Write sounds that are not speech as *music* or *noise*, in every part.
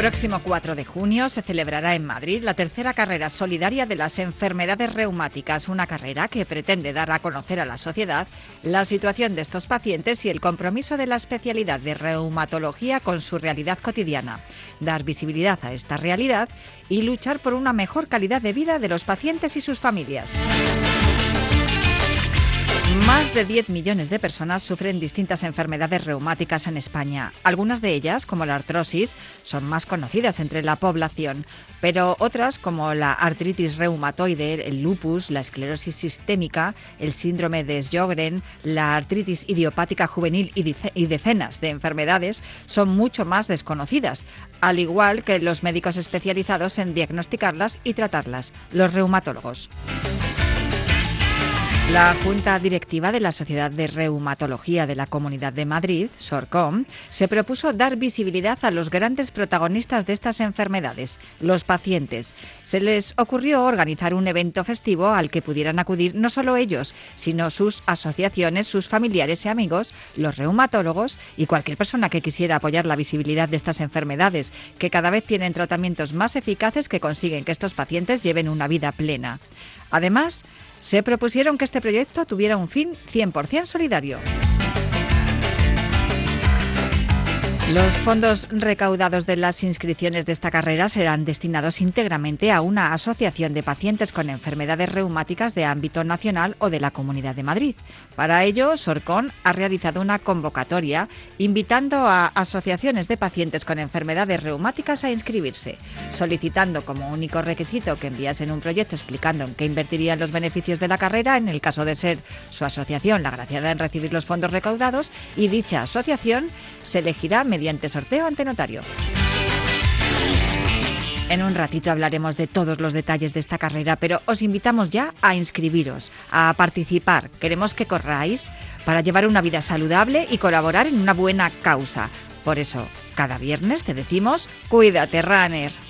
Próximo 4 de junio se celebrará en Madrid la tercera carrera solidaria de las enfermedades reumáticas, una carrera que pretende dar a conocer a la sociedad la situación de estos pacientes y el compromiso de la especialidad de reumatología con su realidad cotidiana, dar visibilidad a esta realidad y luchar por una mejor calidad de vida de los pacientes y sus familias. Más de 10 millones de personas sufren distintas enfermedades reumáticas en España. Algunas de ellas, como la artrosis, son más conocidas entre la población, pero otras, como la artritis reumatoide, el lupus, la esclerosis sistémica, el síndrome de Sjögren, la artritis idiopática juvenil y decenas de enfermedades, son mucho más desconocidas, al igual que los médicos especializados en diagnosticarlas y tratarlas, los reumatólogos. La Junta Directiva de la Sociedad de Reumatología de la Comunidad de Madrid, SORCOM, se propuso dar visibilidad a los grandes protagonistas de estas enfermedades, los pacientes. Se les ocurrió organizar un evento festivo al que pudieran acudir no solo ellos, sino sus asociaciones, sus familiares y amigos, los reumatólogos y cualquier persona que quisiera apoyar la visibilidad de estas enfermedades, que cada vez tienen tratamientos más eficaces que consiguen que estos pacientes lleven una vida plena. Además, se propusieron que este proyecto tuviera un fin 100% solidario. Los fondos recaudados de las inscripciones de esta carrera serán destinados íntegramente a una asociación de pacientes con enfermedades reumáticas de ámbito nacional o de la Comunidad de Madrid. Para ello, Sorcon ha realizado una convocatoria invitando a asociaciones de pacientes con enfermedades reumáticas a inscribirse, solicitando como único requisito que enviasen un proyecto explicando en qué invertirían los beneficios de la carrera en el caso de ser su asociación la agraciada en recibir los fondos recaudados y dicha asociación se elegirá mediante sorteo ante notario. En un ratito hablaremos de todos los detalles de esta carrera, pero os invitamos ya a inscribiros, a participar. Queremos que corráis para llevar una vida saludable y colaborar en una buena causa. Por eso, cada viernes te decimos, cuídate, runner.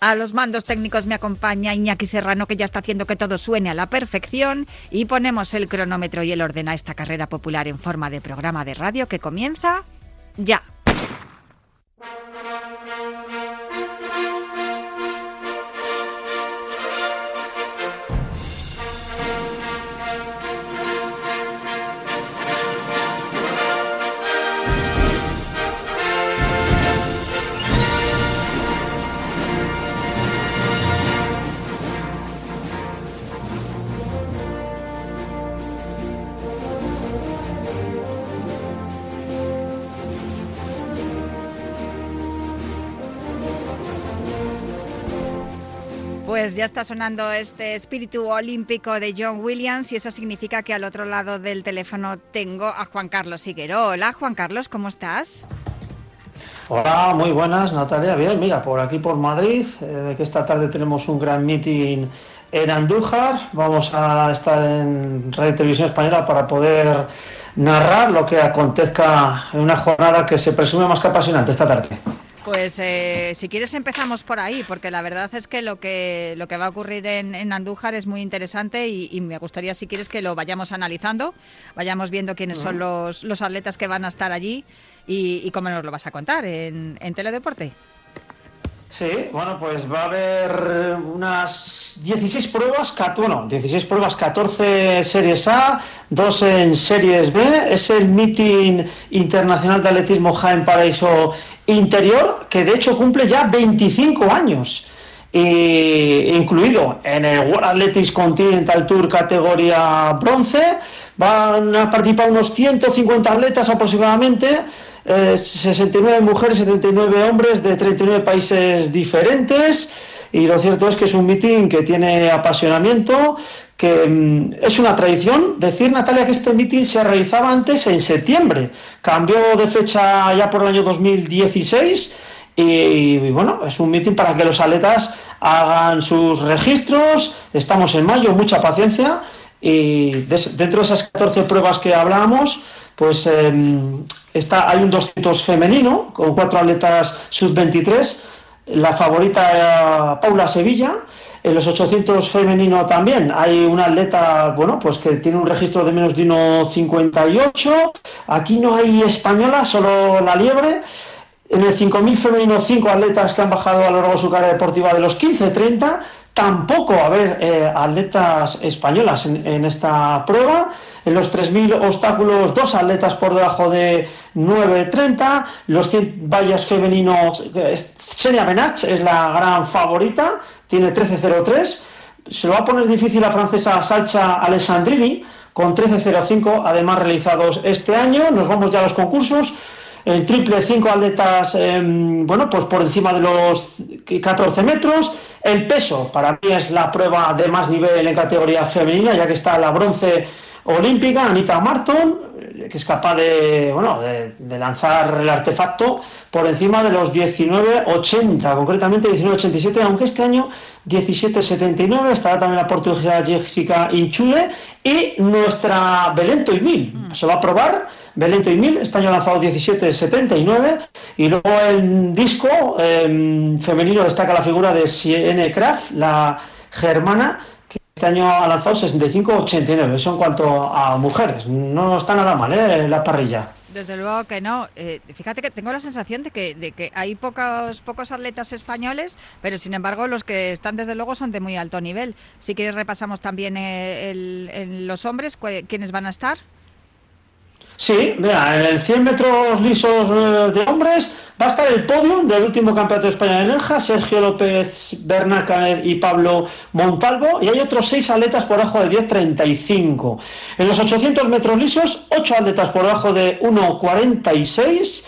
A los mandos técnicos me acompaña Iñaki Serrano, que ya está haciendo que todo suene a la perfección. Y ponemos el cronómetro y el orden a esta carrera popular en forma de programa de radio que comienza ya. Pues ya está sonando este espíritu olímpico de John Williams y eso significa que al otro lado del teléfono tengo a Juan Carlos Siguero. Hola Juan Carlos, ¿cómo estás? Hola, muy buenas Natalia. Bien, mira, por aquí por Madrid, eh, que esta tarde tenemos un gran meeting en Andújar. Vamos a estar en Radio Televisión Española para poder narrar lo que acontezca en una jornada que se presume más que apasionante esta tarde. Pues eh, si quieres empezamos por ahí, porque la verdad es que lo que lo que va a ocurrir en, Andújar es muy interesante y, me gustaría si quieres que lo vayamos analizando, vayamos viendo quiénes son los, los atletas que van a estar allí y, cómo nos lo vas a contar en, en Teledeporte. Sí, bueno, pues va a haber unas 16 pruebas, bueno, 16 pruebas, 14 series A, 2 en series B. Es el meeting internacional de atletismo Jaén Paraíso Interior, que de hecho cumple ya 25 años. incluido en el World Athletics Continental Tour categoría bronce, van a participar unos 150 atletas aproximadamente 69 eh, mujeres, 79 hombres de 39 países diferentes. Y lo cierto es que es un meeting que tiene apasionamiento, que mm, es una tradición. Decir, Natalia, que este meeting se realizaba antes en septiembre. Cambió de fecha ya por el año 2016. Y, bueno, es un meeting para que los atletas hagan sus registros. Estamos en mayo, mucha paciencia. Y dentro de esas 14 pruebas que hablábamos, pues em, está, hay un 200 femenino con cuatro atletas sub-23. La favorita Paula Sevilla. En los 800 femenino también hay una atleta, bueno, pues que tiene un registro de menos de 1,58. Aquí no hay española, solo la liebre. En el 5000 femenino, cinco atletas que han bajado a lo largo de su carrera deportiva de los 15-30. Tampoco a haber eh, atletas españolas en, esta prueba. En los 3.000 obstáculos, dos atletas por debajo de 9.30. Los 100 vallas femeninos, Senia Benach es la gran favorita, tiene 13.03. Se lo va a poner difícil la francesa Salcha Alessandrini con 13.05, además realizados este año. Nos vamos ya a los concursos el triple 5 atletas, em, bueno, pues por encima de los 14 metros. El peso, para mí es la prueba de más nivel en categoría femenina, ya que está la bronce olímpica, Anita Marton, que es capaz de, bueno, de, lanzar el artefacto por encima de los 19.80, concretamente 19.87, aunque este año 17.79, estará también la portuguesa Jessica Inchude y nuestra Belento y Mil. Mm. Se va a probar Y Mil, este año lanzado 17.79 y luego el disco em, femenino destaca la figura de Siene Kraft, la germana, este año ha lanzado 65-89, eso en cuanto a mujeres. No está nada mal, ¿eh? La parrilla. Desde luego que no. Eh, fíjate que tengo la sensación de que, de que hay pocos, pocos atletas españoles, pero sin embargo los que están desde luego son de muy alto nivel. Si quieres repasamos también eh, los hombres, ¿quiénes van a estar? Sí, mira, en el 100 metros lisos eh, de hombres va a estar el podio del último campeonato de España de Nerja, Sergio López, Bernard Canet y Pablo Montalvo, y hay otros seis atletas por debajo de 10.35. En los 800 metros lisos, ocho atletas por debajo de 1.46.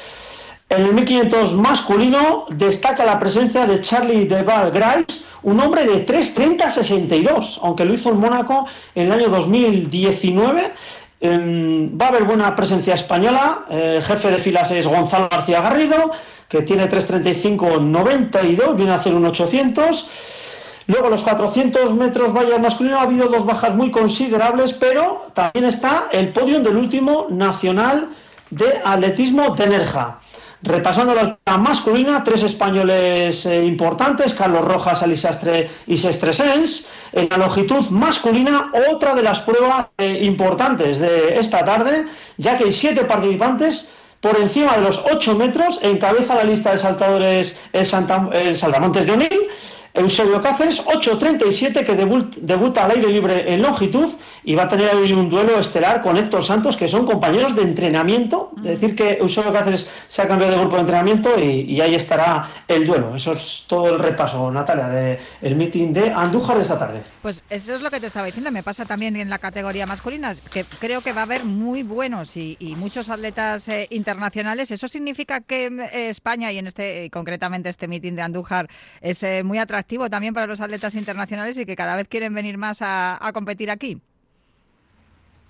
En el 1500 masculino destaca la presencia de Charlie de Grice, un hombre de 3.30.62, aunque lo hizo en Mónaco en el año 2019 Em, va a haber buena presencia española. El jefe de filas es Gonzalo García Garrido, que tiene 3.35.92, viene a hacer un 800. Luego los 400 metros valla masculino ha habido dos bajas muy considerables, pero también está el podio del último nacional de atletismo de Nerja. Repasando la masculina, tres españoles eh, importantes, Carlos Rojas, Alisastre y Sestresens. En la longitud masculina, otra de las pruebas eh, importantes de esta tarde, ya que hay siete participantes por encima de los 8 metros, encabeza la lista de saltadores el, el Saltamontes de Onil Eusebio Cáceres, 8.37, que debuta al aire libre en longitud y va a tener hoy un duelo estelar con Héctor Santos, que son compañeros de entrenamiento. Es decir, que Eusebio Cáceres se ha cambiado de grupo de entrenamiento y, ahí estará el duelo. Eso es todo el repaso, Natalia, del el meeting de Andújar de esta tarde. Pues eso es lo que te estaba diciendo. Me pasa también en la categoría masculina, que creo que va a haber muy buenos y, muchos atletas eh, internacionales. Eso significa que eh, España y en este concretamente este meeting de Andújar es eh, muy atractivo también para los atletas internacionales y que cada vez quieren venir más a, competir aquí.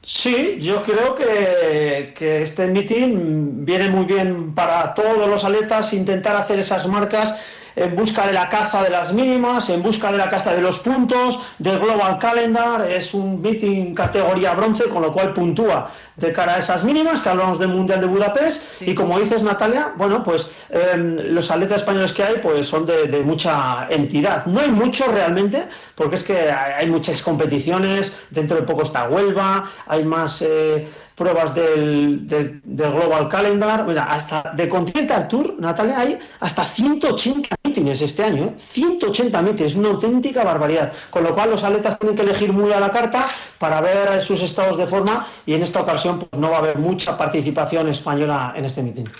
Sí, yo creo que, que, este meeting viene muy bien para todos los atletas intentar hacer esas marcas en busca de la caza de las mínimas, en busca de la caza de los puntos, del Global Calendar, es un meeting categoría bronce, con lo cual puntúa de cara a esas mínimas, que hablamos del Mundial de Budapest, y como dices Natalia, bueno, pues em, los atletas españoles que hay pues son de, mucha entidad. No hay muchos realmente, porque es que hay, muchas competiciones, dentro de poco está Huelva, hay más... Eh, pruebas del, Global Calendar, mira, hasta de Continental Tour, Natalia, hay hasta 180 mítines este año, 180 ¿eh? mítines, una auténtica barbaridad, con lo cual los atletas tienen que elegir muy a la carta para ver sus estados de forma y en esta ocasión pues, no va a haber mucha participación española en este mitin.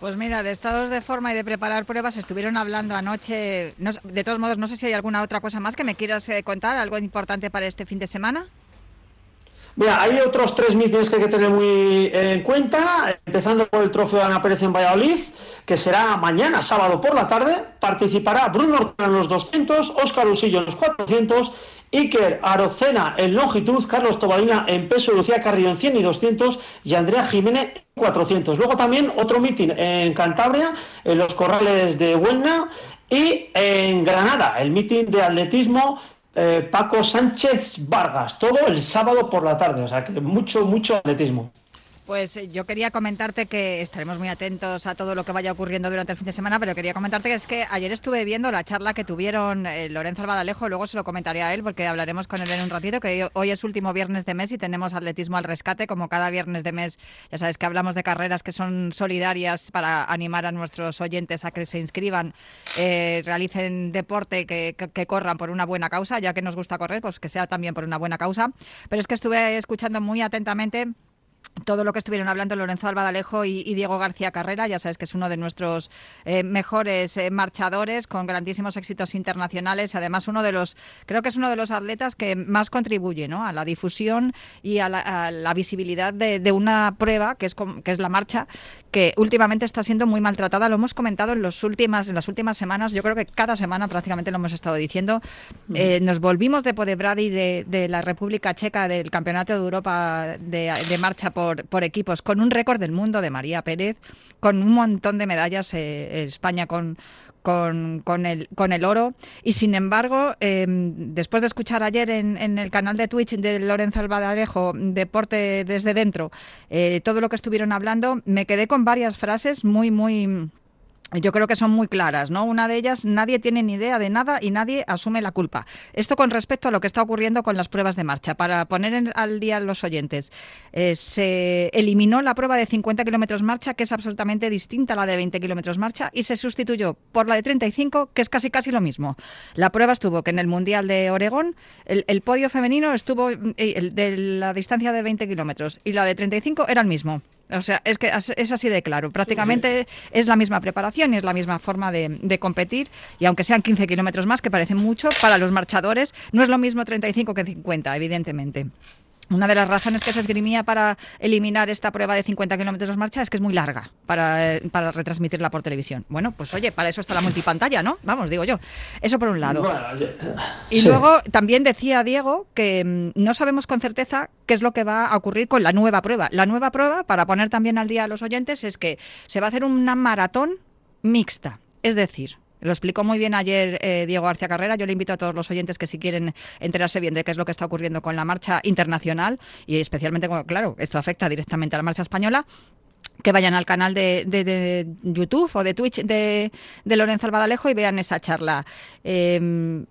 Pues mira, de estados de forma y de preparar pruebas estuvieron hablando anoche. de todos modos, no sé si hay alguna otra cosa más que me quieras eh, contar, algo importante para este fin de semana. Mira, hay otros tres mítines que hay que tener muy en cuenta, empezando por el trofeo de Ana Pérez en Valladolid, que será mañana, sábado por la tarde. Participará Bruno Ortega en los 200, Óscar Usillo en los 400, Iker Arocena en longitud, Carlos Tobalina en peso, Lucía Carrillo en 100 y 200 y Andrea Jiménez en 400. Luego también otro mitin en Cantabria, en los corrales de Huelna y en Granada, el mitin de atletismo eh, Paco Sánchez Vargas, todo el sábado por la tarde, o sea que mucho, mucho atletismo. Pues eh, yo quería comentarte que estaremos muy atentos a todo lo que vaya ocurriendo durante el fin de semana, pero quería comentarte que es que ayer estuve viendo la charla que tuvieron eh, Lorenzo Albadalejo, luego se lo comentaré a él porque hablaremos con él en un ratito, que hoy es último viernes de mes y tenemos atletismo al rescate, como cada viernes de mes, ya sabes que hablamos de carreras que son solidarias para animar a nuestros oyentes a que se inscriban, eh, realicen deporte, que, que corran por una buena causa, ya que nos gusta correr, pues que sea también por una buena causa. Pero es que estuve escuchando muy atentamente todo lo que estuvieron hablando Lorenzo Albadalejo y, Diego García Carrera, ya sabes que es uno de nuestros eh, mejores eh, marchadores con grandísimos éxitos internacionales, además uno de los, creo que es uno de los atletas que más contribuye ¿no? a la difusión y a la, visibilidad de, una prueba que es, que es la marcha, que últimamente está siendo muy maltratada. Lo hemos comentado en, los últimas, en las últimas semanas, yo creo que cada semana prácticamente lo hemos estado diciendo. Eh, nos volvimos de Podebrady de, de la República Checa del Campeonato de Europa de, de marcha por, por, equipos, con un récord del mundo de María Pérez, con un montón de medallas, eh, España con, con, con, el, con el oro. Y sin embargo, em, después de escuchar ayer en, en, el canal de Twitch de Lorenzo Albadarejo, Deporte desde dentro, eh, todo lo que estuvieron hablando, me quedé con varias frases muy, muy yo creo que son muy claras, ¿no? Una de ellas, nadie tiene ni idea de nada y nadie asume la culpa. Esto con respecto a lo que está ocurriendo con las pruebas de marcha. Para poner al día los oyentes, eh, se eliminó la prueba de 50 kilómetros marcha, que es absolutamente distinta a la de 20 kilómetros marcha, y se sustituyó por la de 35, que es casi casi lo mismo. La prueba estuvo que en el Mundial de Oregón, el, podio femenino estuvo eh, de la distancia de 20 kilómetros y la de 35 era el mismo. O sea, es que es así de claro. Prácticamente es la misma preparación y es la misma forma de, de competir. Y aunque sean 15 kilómetros más, que parece mucho, para los marchadores no es lo mismo 35 que 50, evidentemente. Una de las razones que se esgrimía para eliminar esta prueba de 50 kilómetros marcha es que es muy larga para, para, retransmitirla por televisión. Bueno, pues oye, para eso está la multipantalla, ¿no? Vamos, digo yo. Eso por un lado. y luego también decía Diego que mm, no sabemos con certeza qué es lo que va a ocurrir con la nueva prueba. La nueva prueba, para poner también al día a los oyentes, es que se va a hacer una maratón mixta. Es decir, lo explicó muy bien ayer eh, Diego García Carrera. Yo le invito a todos los oyentes que si quieren enterarse bien de qué es lo que está ocurriendo con la marcha internacional y especialmente, claro, esto afecta directamente a la marcha española, que vayan al canal de, YouTube o de Twitch de, Lorenzo Albadalejo y vean esa charla. Em,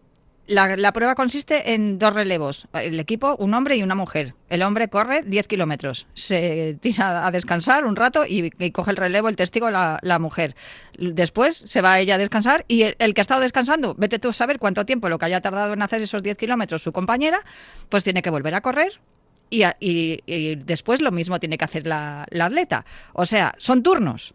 la, prueba consiste en dos relevos. El equipo, un hombre y una mujer. El hombre corre 10 kilómetros. Se tira a descansar un rato y, coge el relevo, el testigo, la, mujer. Después se va ella a descansar y el, que ha estado descansando, vete tú a saber cuánto tiempo, lo que haya tardado en hacer esos 10 kilómetros su compañera, pues tiene que volver a correr y, y, después lo mismo tiene que hacer la atleta. O sea, son turnos.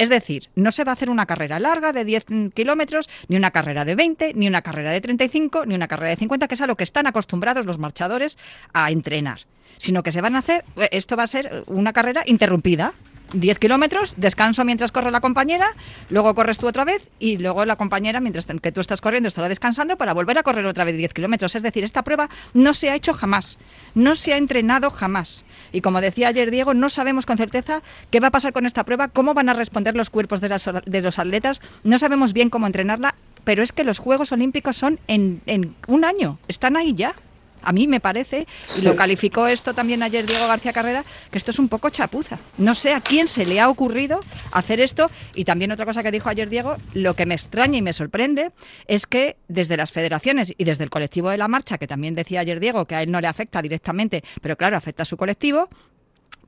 Es decir, no se va a hacer una carrera larga de 10 kilómetros, ni una carrera de 20, ni una carrera de 35, ni una carrera de 50, que es a lo que están acostumbrados los marchadores a entrenar, sino que se van a hacer, esto va a ser una carrera interrumpida. 10 kilómetros, descanso mientras corre la compañera, luego corres tú otra vez y luego la compañera, mientras que tú estás corriendo, estará descansando para volver a correr otra vez 10 kilómetros. Es decir, esta prueba no se ha hecho jamás, no se ha entrenado jamás. Y como decía ayer Diego, no sabemos con certeza qué va a pasar con esta prueba, cómo van a responder los cuerpos de, de los atletas, no sabemos bien cómo entrenarla, pero es que los Juegos Olímpicos son en, en un año, están ahí ya. A mí me parece, y lo calificó esto también ayer Diego García Carrera, que esto es un poco chapuza. No sé a quién se le ha ocurrido hacer esto. Y también otra cosa que dijo ayer Diego, lo que me extraña y me sorprende es que desde las federaciones y desde el colectivo de la marcha, que también decía ayer Diego que a él no le afecta directamente, pero claro, afecta a su colectivo,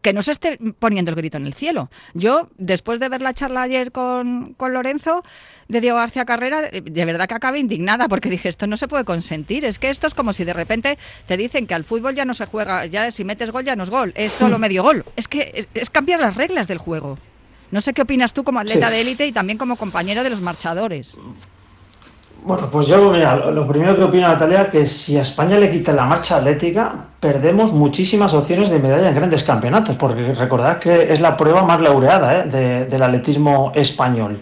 que no se esté poniendo el grito en el cielo. Yo, después de ver la charla ayer con, con Lorenzo de Diego García Carrera, eh, de verdad que acabé indignada porque dije, esto no se puede consentir. Es que esto es como si de repente te dicen que al fútbol ya no se juega, ya si metes gol ya no es gol, es solo medio gol. Es que es, cambiar las reglas del juego. No sé qué opinas tú como atleta de élite y también como compañero de los marchadores. Bueno, pues yo, mira, lo primero que opino Natalia, que si a España le quitan la marcha atlética, perdemos muchísimas opciones de medalla en grandes campeonatos, porque recordad que es la prueba más laureada ¿eh? del atletismo español.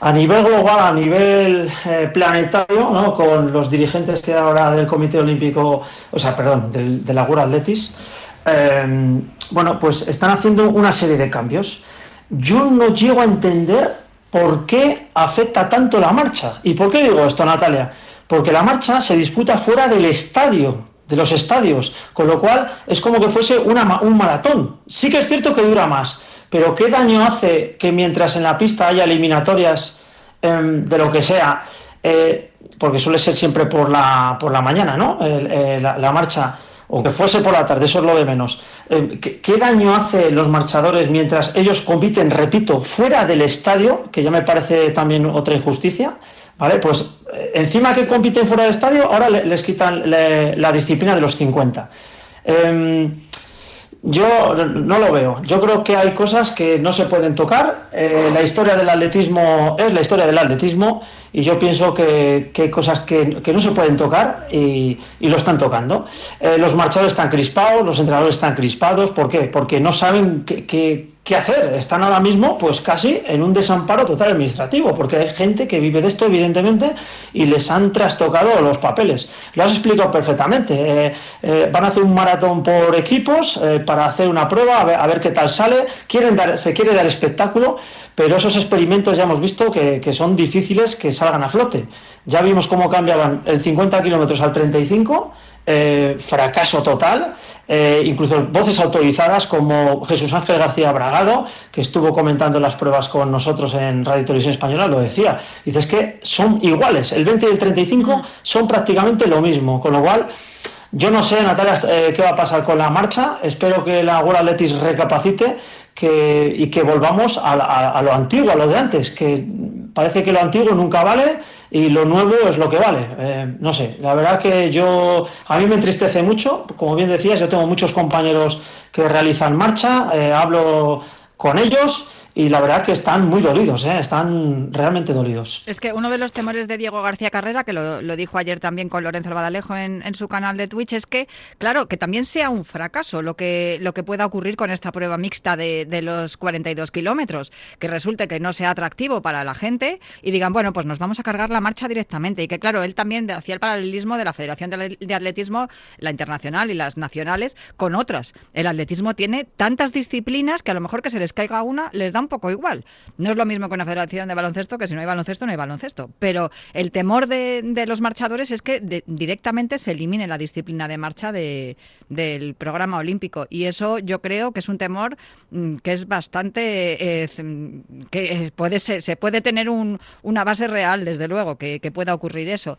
A nivel global, a nivel eh, planetario, ¿no? con los dirigentes que ahora del Comité Olímpico, o sea, perdón, del, de la World Athletics, eh, bueno, pues están haciendo una serie de cambios. Yo no llego a entender ¿por qué afecta tanto la marcha? ¿Y por qué digo esto, Natalia? Porque la marcha se disputa fuera del estadio, de los estadios, con lo cual es como que fuese un maratón. Sí que es cierto que dura más, pero ¿qué daño hace que mientras en la pista haya eliminatorias em, de lo que sea, eh, porque suele ser siempre por la, por la mañana, ¿no? Eh, la marcha aunque fuese por la tarde, eso es lo de menos. Eh, ¿qué, daño hace los marchadores mientras ellos compiten, repito, fuera del estadio, que ya me parece también otra injusticia? ¿Vale? Pues eh, encima que compiten fuera del estadio, ahora les quitan la disciplina de los 50. Yo no lo veo. Yo creo que hay cosas que no se pueden tocar. Eh, la historia del atletismo es la historia del atletismo y yo pienso que, hay cosas que, no se pueden tocar y, lo están tocando. Eh, los marchadores están crispados, los entrenadores están crispados. ¿Por qué? Porque no saben qué, ¿Qué hacer? Están ahora mismo pues casi en un desamparo total administrativo, porque hay gente que vive de esto, evidentemente, y les han trastocado los papeles. Lo has explicado perfectamente. Eh, eh, van a hacer un maratón por equipos eh, para hacer una prueba, a ver, qué tal sale. Quieren dar, se quiere dar espectáculo, pero esos experimentos ya hemos visto que, son difíciles que salgan a flote. Ya vimos cómo cambiaban el 50 kilómetros al 35 eh, fracaso total, incluso voces autorizadas como Jesús Ángel García Bragado, que estuvo comentando las pruebas con nosotros en Radio Televisión Española, lo decía. Dices que son iguales, el 20 y el 35 son prácticamente lo mismo, con lo cual... Yo no sé, Natalia, eh, qué va a pasar con la marcha. Espero que la World Athletics recapacite que, y que volvamos a, lo antiguo, a lo de antes, que parece que lo antiguo nunca vale y lo nuevo es lo que vale. Eh, no sé, la verdad que yo, a mí me entristece mucho, como bien decías, yo tengo muchos compañeros que realizan marcha, eh, hablo con ellos y la verdad que están muy dolidos, ¿eh? están realmente dolidos. Es que uno de los temores de Diego García Carrera, que lo, dijo ayer también con Lorenzo Albadalejo en, en, su canal de Twitch, es que, claro, que también sea un fracaso lo que, lo que pueda ocurrir con esta prueba mixta de, de los 42 kilómetros, que resulte que no sea atractivo para la gente y digan, bueno, pues nos vamos a cargar la marcha directamente. Y que, claro, él también hacía el paralelismo de la Federación de Atletismo, la internacional y las nacionales, con otras. El atletismo tiene tantas disciplinas que a lo mejor que se les caiga una les da un poco igual. No es lo mismo con una federación de baloncesto que si no hay baloncesto no hay baloncesto. Pero el temor de, los marchadores es que directamente se elimine la disciplina de marcha de, del programa olímpico. Y eso yo creo que es un temor mm, que es bastante... Eh, que puede ser, se puede tener un, una base real, desde luego, que, que pueda ocurrir eso.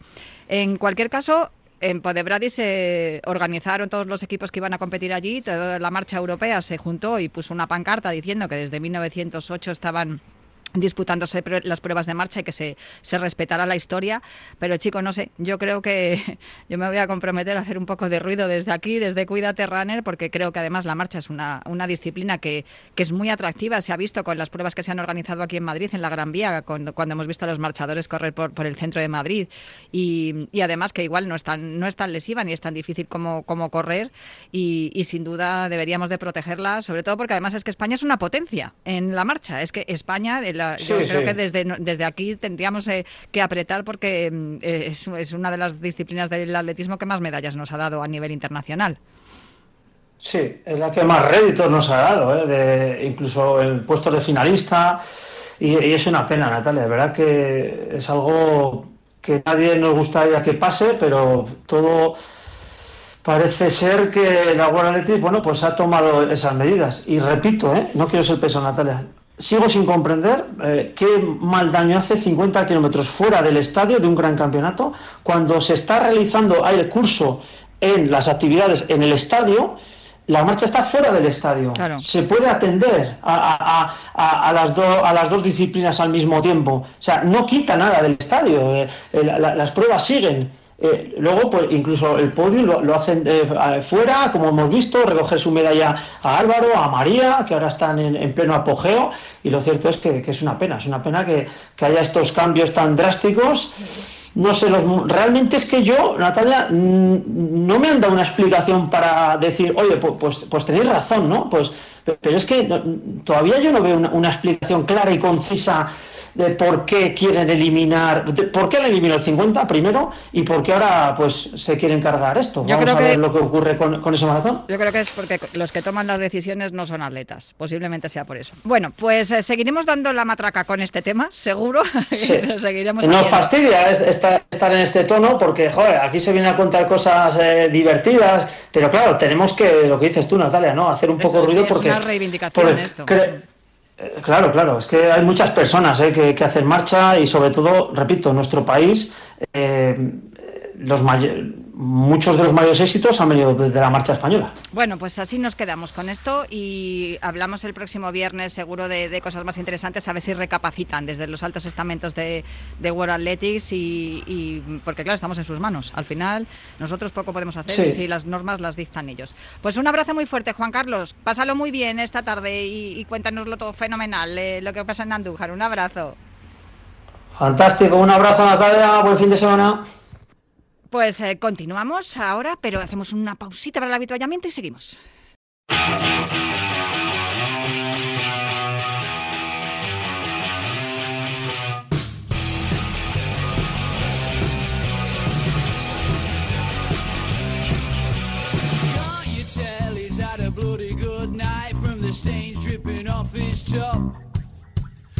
En cualquier caso, en Podebradi se organizaron todos los equipos que iban a competir allí, toda la marcha europea se juntó y puso una pancarta diciendo que desde 1908 estaban disputándose las pruebas de marcha y que se, se respetara la historia. Pero chico, no sé, yo creo que *laughs* yo me voy a comprometer a hacer un poco de ruido desde aquí, desde Cuídate Runner, porque creo que además la marcha es una, una disciplina que, que, es muy atractiva. Se ha visto con las pruebas que se han organizado aquí en Madrid, en la Gran Vía, cuando, hemos visto a los marchadores correr por, por el centro de Madrid. Y, y, además que igual no es tan, no es tan lesiva ni es tan difícil como, como correr. Y, y sin duda deberíamos de protegerla, sobre todo porque además es que España es una potencia en la marcha. Es que España, yo creo que desde, desde aquí tendríamos eh, que apretar porque mm, eh, es, es, una de las disciplinas del atletismo que más medallas nos ha dado a nivel internacional. Sí, es la que más réditos nos ha dado, ¿eh? de, incluso el puesto de finalista. Y, y, es una pena, Natalia, de verdad que es algo que nadie nos gustaría que pase, pero todo parece ser que la World bueno, pues ha tomado esas medidas. Y repito, ¿eh? no quiero ser peso, Natalia, sigo sin comprender eh, qué mal daño hace 50 kilómetros fuera del estadio de un gran campeonato cuando se está realizando el curso en las actividades en el estadio. La marcha está fuera del estadio. Se puede atender a, las a, las dos disciplinas al mismo tiempo. O sea, no quita nada del estadio. Eh, eh, las pruebas siguen. Eh, luego, pues incluso el podio lo, hacen eh, fuera, como hemos visto, recoger su medalla a Álvaro, a María, que ahora están en, pleno apogeo, y lo cierto es que, es una pena, es una pena que, haya estos cambios tan drásticos. No sé, los, realmente es que yo, Natalia, no me han dado una explicación para decir, oye, pues, pues, pues tenéis razón, ¿no? Pues, pero es que todavía yo no veo una explicación clara y concisa de por qué quieren eliminar, por qué han eliminado el 50 primero y por qué ahora pues se quieren cargar esto. Vamos a ver lo que ocurre con, ese maratón. Yo creo que es porque los que toman las decisiones no son atletas, posiblemente sea por eso. Bueno, pues eh, seguiremos dando la matraca con este tema, seguro. *laughs* seguiremos Nos fastidia estar, en este tono porque, joder, aquí se viene a contar cosas eh, divertidas, pero claro, tenemos que, lo que dices tú, Natalia, ¿no? Hacer un poco de ruido porque... Es una reivindicación esto. Eh, claro, claro, es que hay muchas personas eh, que, hacen marcha y sobre todo, repito, nuestro país, eh, los muchos de los mayores éxitos han venido desde la marcha española. Bueno, pues así nos quedamos con esto y hablamos el próximo viernes seguro de, cosas más interesantes, a ver si recapacitan desde los altos estamentos de, World Athletics y, porque claro, estamos en sus manos. Al final nosotros poco podemos hacer si las normas las dictan ellos. Pues un abrazo muy fuerte, Juan Carlos. Pásalo muy bien esta tarde y, cuéntanoslo todo fenomenal, eh, lo que pasa en Andújar. Un abrazo. Fantástico, un abrazo Natalia, buen fin de semana. Pues eh, continuamos ahora, pero hacemos una pausita para el habituallamiento y seguimos.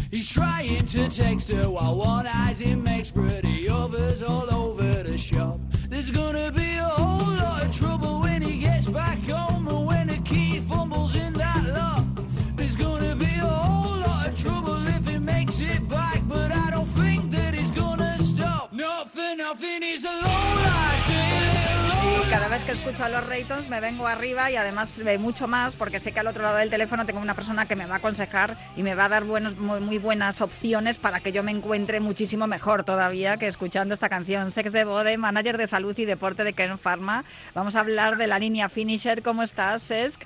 He's trying to text her while one eyes him makes pretty others all over the shop. There's gonna be a whole lot of trouble when he gets back home and when the key fumbles in that lock. There's gonna be a whole lot of trouble if he makes it back, but I don't think that he's gonna stop. Not for nothing, he's a low que escucho a los Raytons me vengo arriba y además mucho más porque sé que al otro lado del teléfono tengo una persona que me va a aconsejar y me va a dar buenos, muy, buenas opciones para que yo me encuentre muchísimo mejor todavía que escuchando esta canción. Sex de Bode, manager de salud y deporte de Kern Pharma. Vamos a hablar de la línea Finisher. ¿Cómo estás, Sesk?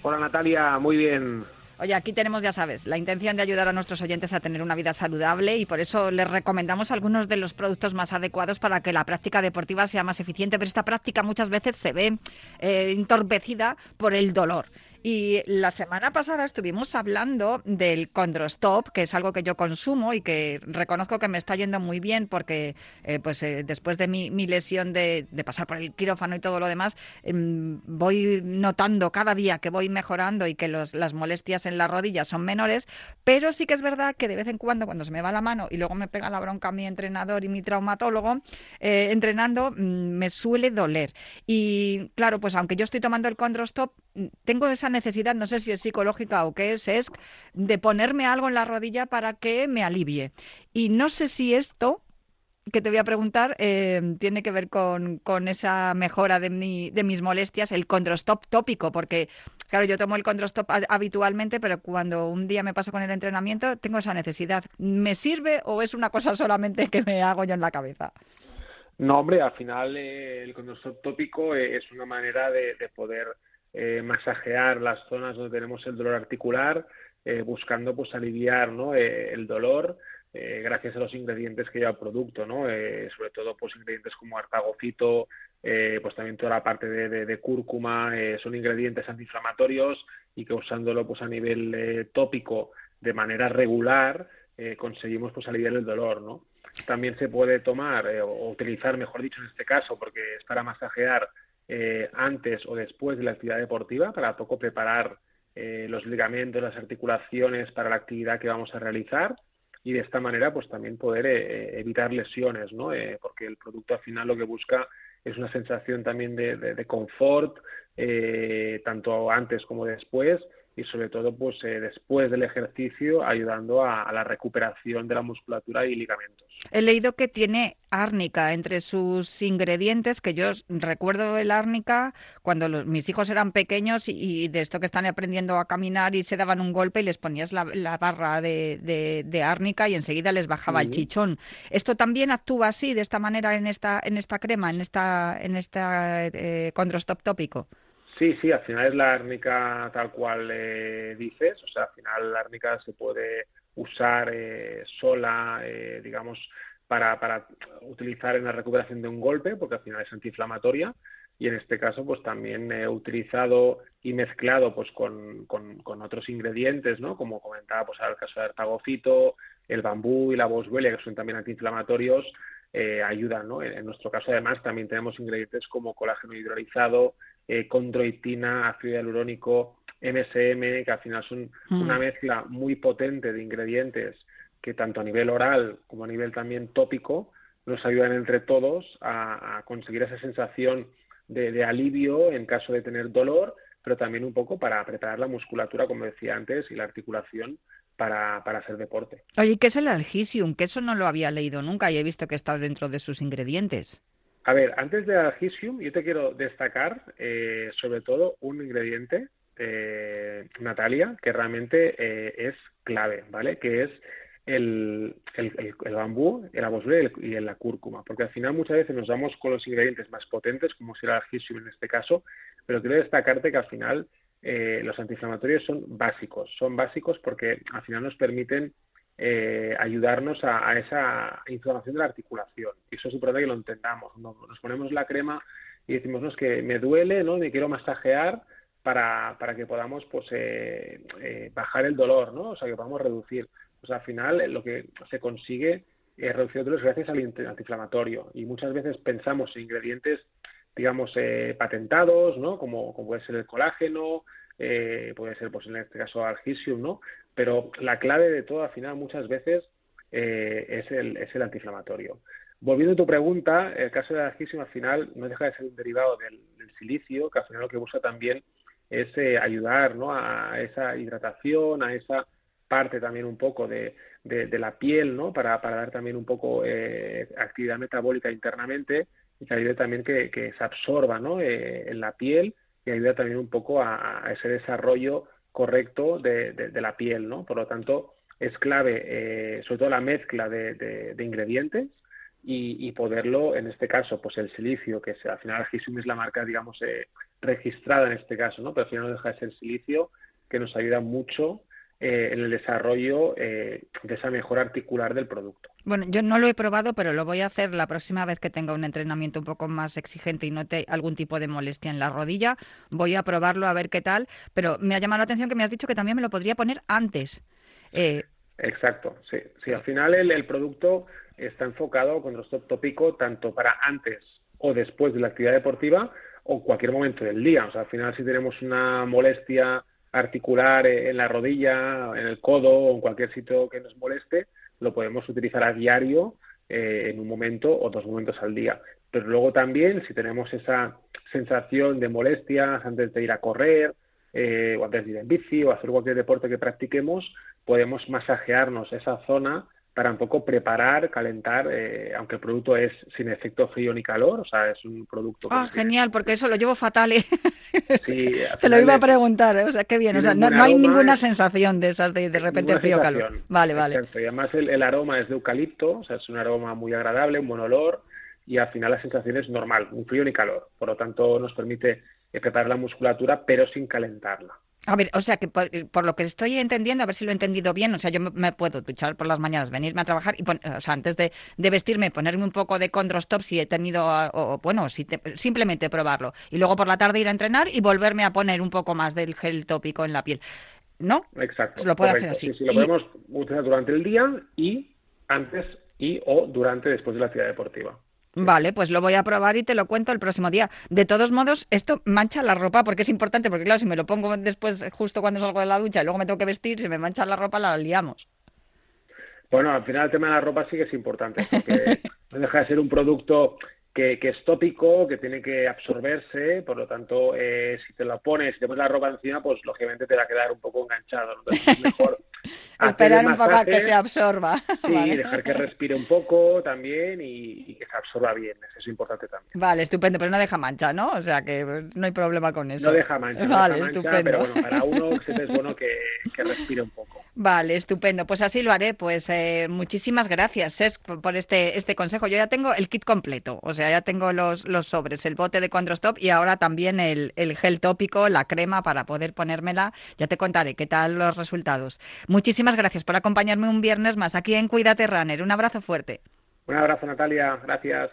Hola Natalia, muy bien. Oye, aquí tenemos, ya sabes, la intención de ayudar a nuestros oyentes a tener una vida saludable y por eso les recomendamos algunos de los productos más adecuados para que la práctica deportiva sea más eficiente, pero esta práctica muchas veces se ve eh, entorpecida por el dolor. Y la semana pasada estuvimos hablando del Condrostop, que es algo que yo consumo y que reconozco que me está yendo muy bien porque eh, pues eh, después de mi, lesión de, pasar por el quirófano y todo lo demás, em, voy notando cada día que voy mejorando y que las molestias en las rodillas son menores, pero sí que es verdad que de vez en cuando, cuando se me va la mano y luego me pega la bronca mi entrenador y mi traumatólogo, eh, entrenando, mm, me suele doler. Y claro, pues aunque yo estoy tomando el Condrostop, mm, tengo esa necesidad, no sé si es psicológica o qué es, es de ponerme algo en la rodilla para que me alivie. Y no sé si esto que te voy a preguntar eh, tiene que ver con, esa mejora de, mi, de mis molestias, el condrostop tópico, porque Claro, yo tomo el Condrostop habitualmente, pero cuando un día me paso con el entrenamiento, tengo esa necesidad. ¿Me sirve o es una cosa solamente que me hago yo en la cabeza? No, hombre, al final eh, el Condrostop tópico eh, es una manera de, poder eh, masajear las zonas donde tenemos el dolor articular, buscando pues aliviar ¿no? el dolor gracias a los ingredientes que lleva el producto, ¿no? sobre todo pues ingredientes como artagofito, eh, pues también toda la parte de, cúrcuma, eh, son ingredientes antiinflamatorios y que usándolo pues a nivel eh, tópico de manera regular conseguimos pues aliviar el dolor, ¿no? También se puede tomar o utilizar, mejor dicho en este caso, porque es para masajear antes o después de la actividad deportiva, para poco preparar los ligamentos, las articulaciones para la actividad que vamos a realizar y de esta manera pues también poder evitar lesiones, ¿no? porque el producto al final lo que busca es una sensación también de, confort, eh, tanto antes como después, y sobre todo pues eh, después del ejercicio ayudando a, la recuperación de la musculatura y ligamentos. He leído que tiene árnica entre sus ingredientes, que yo recuerdo el árnica cuando mis hijos eran pequeños y, de esto que están aprendiendo a caminar y se daban un golpe y les ponías la, barra de, de, árnica y enseguida les bajaba el chichón. ¿Esto también actúa así, de esta manera en esta, en esta crema, en esta, en esta eh, condrostop tópico? Sí, sí, al final es la árnica tal cual eh, dices, o sea, al final la árnica se puede usar eh, sola, eh, digamos, para, utilizar en la recuperación de un golpe, porque al final es antiinflamatoria, y en este caso, pues también he utilizado y mezclado pues con, otros ingredientes, ¿no? Como comentaba, pues el caso de artagofito, el bambú y la boswellia, que son también antiinflamatorios, eh, ayudan, ¿no? En, nuestro caso, además, también tenemos ingredientes como colágeno hidrolizado, eh, condroitina, ácido hialurónico, MSM, que al final son mm. una mezcla muy potente de ingredientes que tanto a nivel oral como a nivel también tópico nos ayudan entre todos a, conseguir esa sensación de, alivio en caso de tener dolor, pero también un poco para preparar la musculatura, como decía antes, y la articulación para, para hacer deporte. Oye, ¿qué es el algisium? Que eso no lo había leído nunca y he visto que está dentro de sus ingredientes. A ver, antes de algisium, yo te quiero destacar eh, sobre todo un ingrediente, eh, Natalia, que realmente eh, es clave, ¿vale? Que es el, el, el, bambú, el abosule y, la cúrcuma, porque al final muchas veces nos damos con los ingredientes más potentes, como será el algisium en este caso, pero quiero destacarte que al final los antiinflamatorios son básicos, son básicos porque al final nos permiten eh, ayudarnos a, esa inflamación de la articulación. Y eso es importante que lo entendamos. Nos ponemos la crema y decimos, no, es que me duele, ¿no? Me quiero masajear para, para que podamos pues eh, eh, bajar el dolor, ¿no? O sea, que podamos reducir. Pues al final lo que se consigue es reducir el dolor gracias al antiinflamatorio. Y muchas veces pensamos en ingredientes, digamos, patentados, ¿no? Como, como puede ser el colágeno, eh, puede ser pues en este caso algisium, ¿no? Pero la clave de todo al final muchas veces eh, es, el, es el antiinflamatorio. Volviendo a tu pregunta, el caso del algisium al final no deja de ser un derivado del, silicio, que al final lo que busca también es eh, ayudar ¿no? a esa hidratación, a esa parte también un poco de, de, la piel, ¿no? Para, para, dar también un poco eh, actividad metabólica internamente y que ayude también que, que se absorba, ¿no? en la piel y ayuda también un poco a, ese desarrollo correcto de, la piel, ¿no? Por lo tanto, es clave, eh, sobre todo la mezcla de, ingredientes y, poderlo, en este caso, pues el silicio, que al final Algisium es la marca, digamos, eh, registrada en este caso, ¿no? Pero al final no deja de ser silicio, que nos ayuda mucho eh, en el desarrollo de esa mejora articular del producto. Bueno, yo no lo he probado, pero lo voy a hacer la próxima vez que tenga un entrenamiento un poco más exigente y note algún tipo de molestia en la rodilla. Voy a probarlo a ver qué tal, pero me ha llamado la atención que me has dicho que también me lo podría poner antes. Eh, Exacto, sí. sí al final el, producto está enfocado con nuestro tópico tanto para antes o después de la actividad deportiva o cualquier momento del día. O sea, al final si tenemos una molestia articular en la rodilla, en el codo o en cualquier sitio que nos moleste, lo podemos utilizar a diario eh, en un momento o dos momentos al día. Pero luego también, si tenemos esa sensación de molestias antes de ir a correr, eh, o antes de ir en bici o hacer cualquier deporte que practiquemos, podemos masajearnos esa zona para un poco preparar, calentar, eh, aunque el producto es sin efecto frío ni calor, o sea, es un producto... Ah, genial, porque eso lo llevo fatal. ¿eh? *laughs* Sí, Te lo iba a preguntar, ¿eh? o sea, qué bien, o sea, no, hay ninguna sensación de esas de de repente frío o calor. Vale, vale. Exacto, y además el, aroma es de eucalipto, o sea, es un aroma muy agradable, un buen olor, y al final la sensación es normal, un frío ni calor, por lo tanto nos permite preparar la musculatura, pero sin calentarla. A ver, o sea que por, lo que estoy entendiendo, a ver si lo he entendido bien, o sea, yo me, puedo duchar por las mañanas, venirme a trabajar y, o sea, antes de, vestirme, ponerme un poco de Condrostop si he tenido, o, bueno, si simplemente probarlo. Y luego por la tarde ir a entrenar y volverme a poner un poco más del gel tópico en la piel. ¿No? Exacto. Lo puedo hacer así. Sí, sí, lo podemos utilizar durante el día y antes y o durante después de la actividad deportiva. Vale, pues lo voy a probar y te lo cuento el próximo día. De todos modos, esto mancha la ropa porque es importante, porque claro, si me lo pongo después, justo cuando salgo de la ducha y luego me tengo que vestir, si me mancha la ropa, la liamos. Bueno, al final el tema de la ropa sí que es importante, porque *laughs* no deja de ser un producto que, es tópico, que tiene que absorberse, por lo tanto, eh, si te lo pones, si te pones la ropa encima, pues lógicamente te va a quedar un poco enganchado. Entonces es mejor Esperar un poco a que se absorba. *laughs* Sí, dejar que respire un poco también y, que se absorba bien. Eso es importante también. Vale, estupendo, pero no deja mancha, ¿no? O sea que no hay problema con eso. No deja mancha, vale, estupendo. pero bueno, para uno *laughs* es bueno que, respire un poco. Vale, estupendo. Pues así lo haré. Pues eh, muchísimas gracias, por este, este consejo. Yo ya tengo el kit completo, o sea, ya tengo los, los sobres, el bote de Condrostop y ahora también el, el gel tópico, la crema para poder ponérmela. Ya te contaré qué tal los resultados. Muchísimas gracias por acompañarme un viernes más aquí en Cuídate Runner. Un abrazo fuerte. Un abrazo, Natalia. Gracias.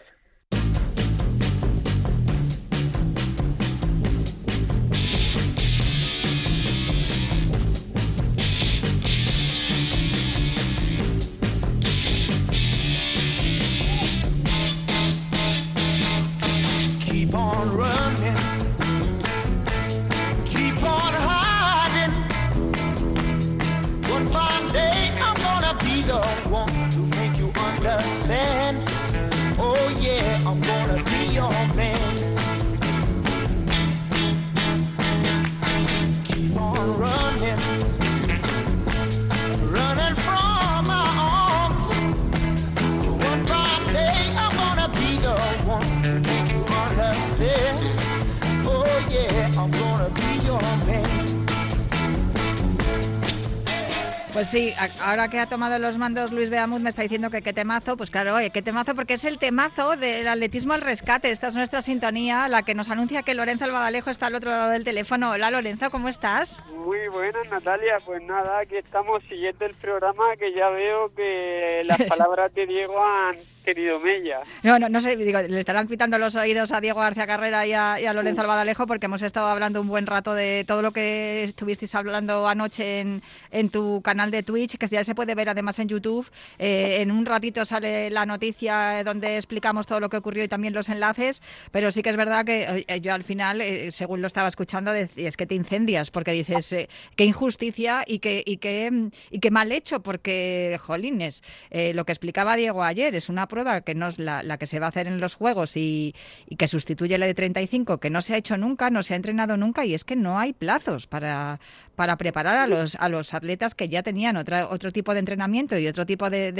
Pues sí, ahora que ha tomado los mandos Luis de Amud me está diciendo que qué temazo, pues claro, oye, qué temazo, porque es el temazo del atletismo al rescate. Esta es nuestra sintonía, la que nos anuncia que Lorenzo Albadalejo está al otro lado del teléfono. Hola Lorenzo, ¿cómo estás? Muy buenas Natalia, pues nada, aquí estamos siguiendo el programa que ya veo que las *laughs* palabras de Diego han querido Mella. No, no, no sé, digo, le estarán pitando los oídos a Diego García Carrera y a, Lorenzo Albadalejo porque hemos estado hablando un buen rato de todo lo que estuvisteis hablando anoche en, en tu canal de Twitch, que ya se puede ver además en YouTube. Eh, en un ratito sale la noticia donde explicamos todo lo que ocurrió y también los enlaces, pero sí que es verdad que eh, yo al final, eh, según lo estaba escuchando, es que te incendias porque dices, qué injusticia y qué, y, qué, y qué mal hecho, porque, jolines, lo que explicaba Diego ayer es una prueba que no es la, que se va a hacer en los Juegos y, que sustituye la de 35, que no se ha hecho nunca, no se ha entrenado nunca y es que no hay plazos para, para preparar a los, a los atletas que ya tenían otra, otro tipo de entrenamiento y otro tipo de,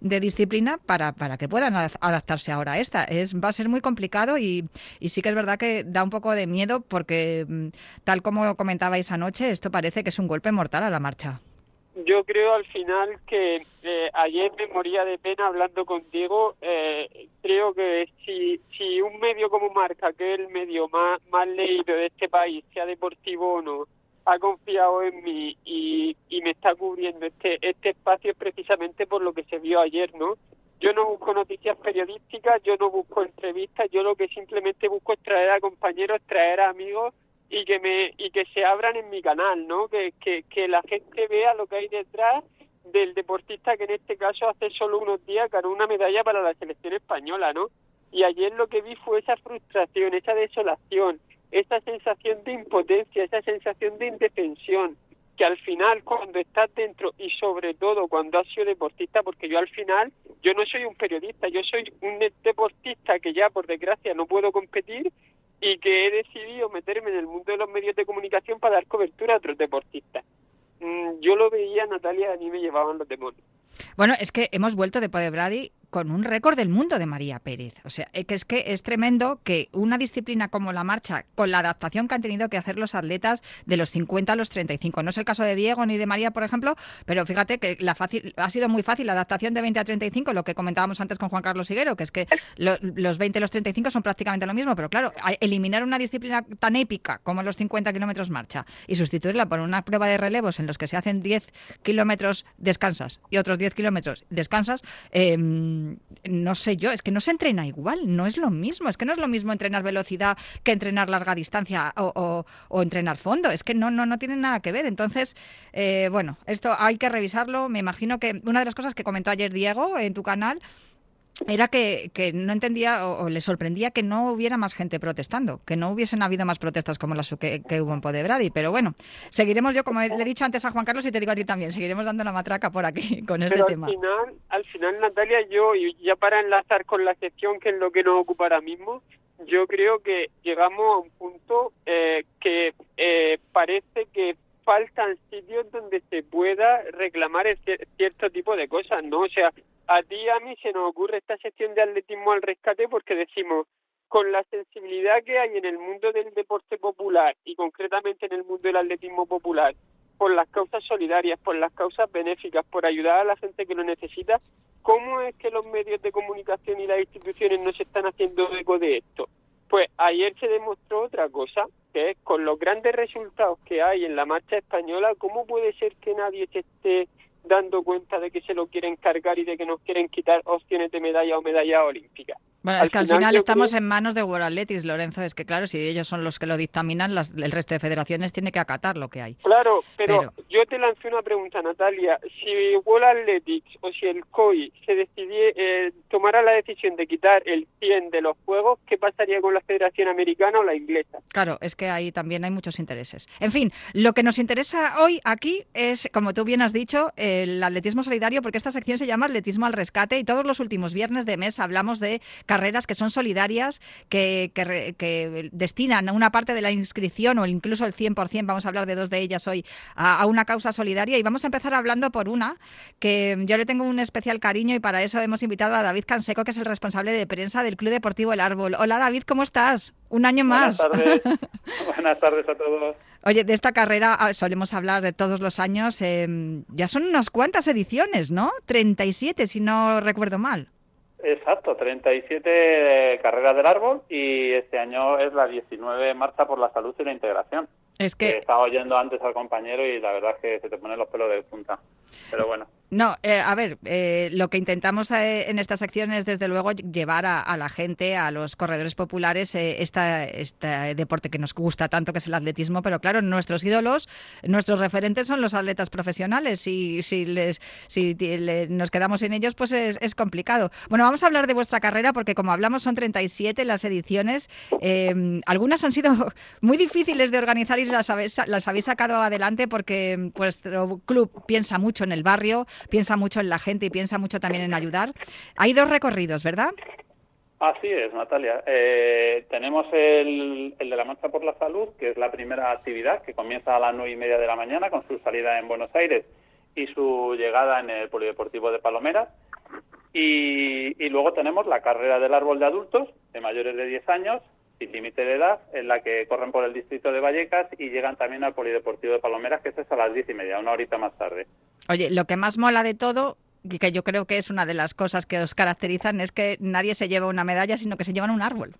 de, disciplina para, para que puedan adaptarse ahora a esta. Es, va a ser muy complicado y, y sí que es verdad que da un poco de miedo porque, mm, tal como comentabais anoche, esto parece que es un golpe mortal a la marcha yo creo al final que eh, ayer me moría de pena hablando contigo. Eh, creo que si, si un medio como Marca, que es el medio más, más leído de este país, sea deportivo o no, ha confiado en mí y, y me está cubriendo este, este espacio es precisamente por lo que se vio ayer, ¿no? Yo no busco noticias periodísticas, yo no busco entrevistas, yo lo que simplemente busco es traer a compañeros, traer a amigos y que me y que se abran en mi canal, ¿no? Que, que, que la gente vea lo que hay detrás del deportista que en este caso hace solo unos días ganó una medalla para la selección española, ¿no? Y ayer lo que vi fue esa frustración, esa desolación, esa sensación de impotencia, esa sensación de indefensión, que al final cuando estás dentro y sobre todo cuando has sido deportista, porque yo al final, yo no soy un periodista, yo soy un deportista que ya por desgracia no puedo competir y que he decidido meterme en el mundo de los medios de comunicación para dar cobertura a otros deportistas. Mm, yo lo veía, Natalia, a mí me llevaban los demonios. Bueno, es que hemos vuelto de Brady con un récord del mundo de María Pérez. O sea, es que es tremendo que una disciplina como la marcha, con la adaptación que han tenido que hacer los atletas de los 50 a los 35, no es el caso de Diego ni de María, por ejemplo, pero fíjate que la fácil, ha sido muy fácil la adaptación de 20 a 35, lo que comentábamos antes con Juan Carlos Higuero, que es que los 20 y los 35 son prácticamente lo mismo, pero claro, eliminar una disciplina tan épica como los 50 kilómetros marcha y sustituirla por una prueba de relevos en los que se hacen 10 kilómetros descansas y otros 10 kilómetros descansas, eh, no sé yo, es que no se entrena igual, no es lo mismo, es que no es lo mismo entrenar velocidad que entrenar larga distancia o, entrenar fondo, es que no, no, no tienen nada que ver. Entonces, eh, bueno, esto hay que revisarlo. Me imagino que una de las cosas que comentó ayer Diego en tu canal era que, que, no entendía o, le sorprendía que no hubiera más gente protestando, que no hubiesen habido más protestas como las que, hubo en Podebradi. Pero bueno, seguiremos yo, como le he dicho antes a Juan Carlos y te digo a ti también, seguiremos dando la matraca por aquí *laughs* con este tema. Al final, al final, Natalia, yo, y ya para enlazar con la sección, que es lo que nos ocupa ahora mismo, yo creo que llegamos a un punto eh, que eh, parece que faltan sitios donde se pueda reclamar cierto tipo de cosas, ¿no? O sea, a ti a mí se nos ocurre esta sección de atletismo al rescate porque decimos, con la sensibilidad que hay en el mundo del deporte popular y concretamente en el mundo del atletismo popular, por las causas solidarias, por las causas benéficas, por ayudar a la gente que lo necesita, ¿cómo es que los medios de comunicación y las instituciones no se están haciendo eco de esto? Pues ayer se demostró otra cosa, que es con los grandes resultados que hay en la marcha española, ¿cómo puede ser que nadie se esté dando cuenta de que se lo quieren cargar y de que nos quieren quitar opciones de medalla o medalla olímpica. Bueno, es que al final estamos en manos de World Athletics, Lorenzo. Es que claro, si ellos son los que lo dictaminan, el resto de federaciones tiene que acatar lo que hay. Claro, pero, yo te lancé una pregunta, Natalia. Si World Athletics o si el COI se decidiera, eh, tomara la decisión de quitar el 100 de los juegos, ¿qué pasaría con la Federación Americana o la inglesa? Claro, es que ahí también hay muchos intereses. En fin, lo que nos interesa hoy aquí es, como tú bien has dicho, el atletismo solidario, porque esta sección se llama Atletismo al Rescate y todos los últimos viernes de mes hablamos de carreras que son solidarias, que, destinan una parte de la inscripción o incluso el 100%, vamos a hablar de dos de ellas hoy, a, una causa solidaria. Y vamos a empezar hablando por una que yo le tengo un especial cariño y para eso hemos invitado a David Canseco, que es el responsable de prensa del Club Deportivo El Árbol. Hola David, ¿cómo estás? Un año más. Buenas tardes, *laughs* Buenas tardes a todos. Oye, de esta carrera ah, solemos hablar de todos los años. Em, ya son unas cuantas ediciones, ¿no? 37, si no recuerdo mal. Exacto, 37 carreras del árbol y este año es la 19 Marcha por la Salud y la Integración. Es que... Estaba oyendo antes al compañero y la verdad es que se te ponen los pelos de punta. Pero bueno. No, eh, a ver, eh, lo que intentamos eh, en esta sección es desde luego llevar a, la gente, a los corredores populares, este deporte que nos gusta tanto, que es el atletismo, pero claro, nuestros ídolos, nuestros referentes son los atletas profesionales. Y si, les, si nos quedamos sin ellos, pues es, complicado. Bueno, vamos a hablar de vuestra carrera porque como hablamos son 37 las ediciones, algunas han sido *laughs* muy difíciles de organizar y las habéis, las habéis sacado adelante porque vuestro club piensa mucho en el barrio, piensa mucho en la gente y piensa mucho también en ayudar. Hay dos recorridos, ¿verdad? Así es, Natalia. Eh, tenemos el, el, de la Marcha por la Salud, que es la primera actividad que comienza a las nueve y media de la mañana con su salida en Buenos Aires y su llegada en el Polideportivo de Palomeras. Y, y luego tenemos la carrera del árbol de adultos de mayores de 10 años, sin límite de edad, en la que corren por el distrito de Vallecas y llegan también al Polideportivo de Palomeras, que es a las diez y media, una horita más tarde. Oye, lo que más mola de todo, y que yo creo que es una de las cosas que os caracterizan, es que nadie se lleva una medalla, sino que se llevan un árbol.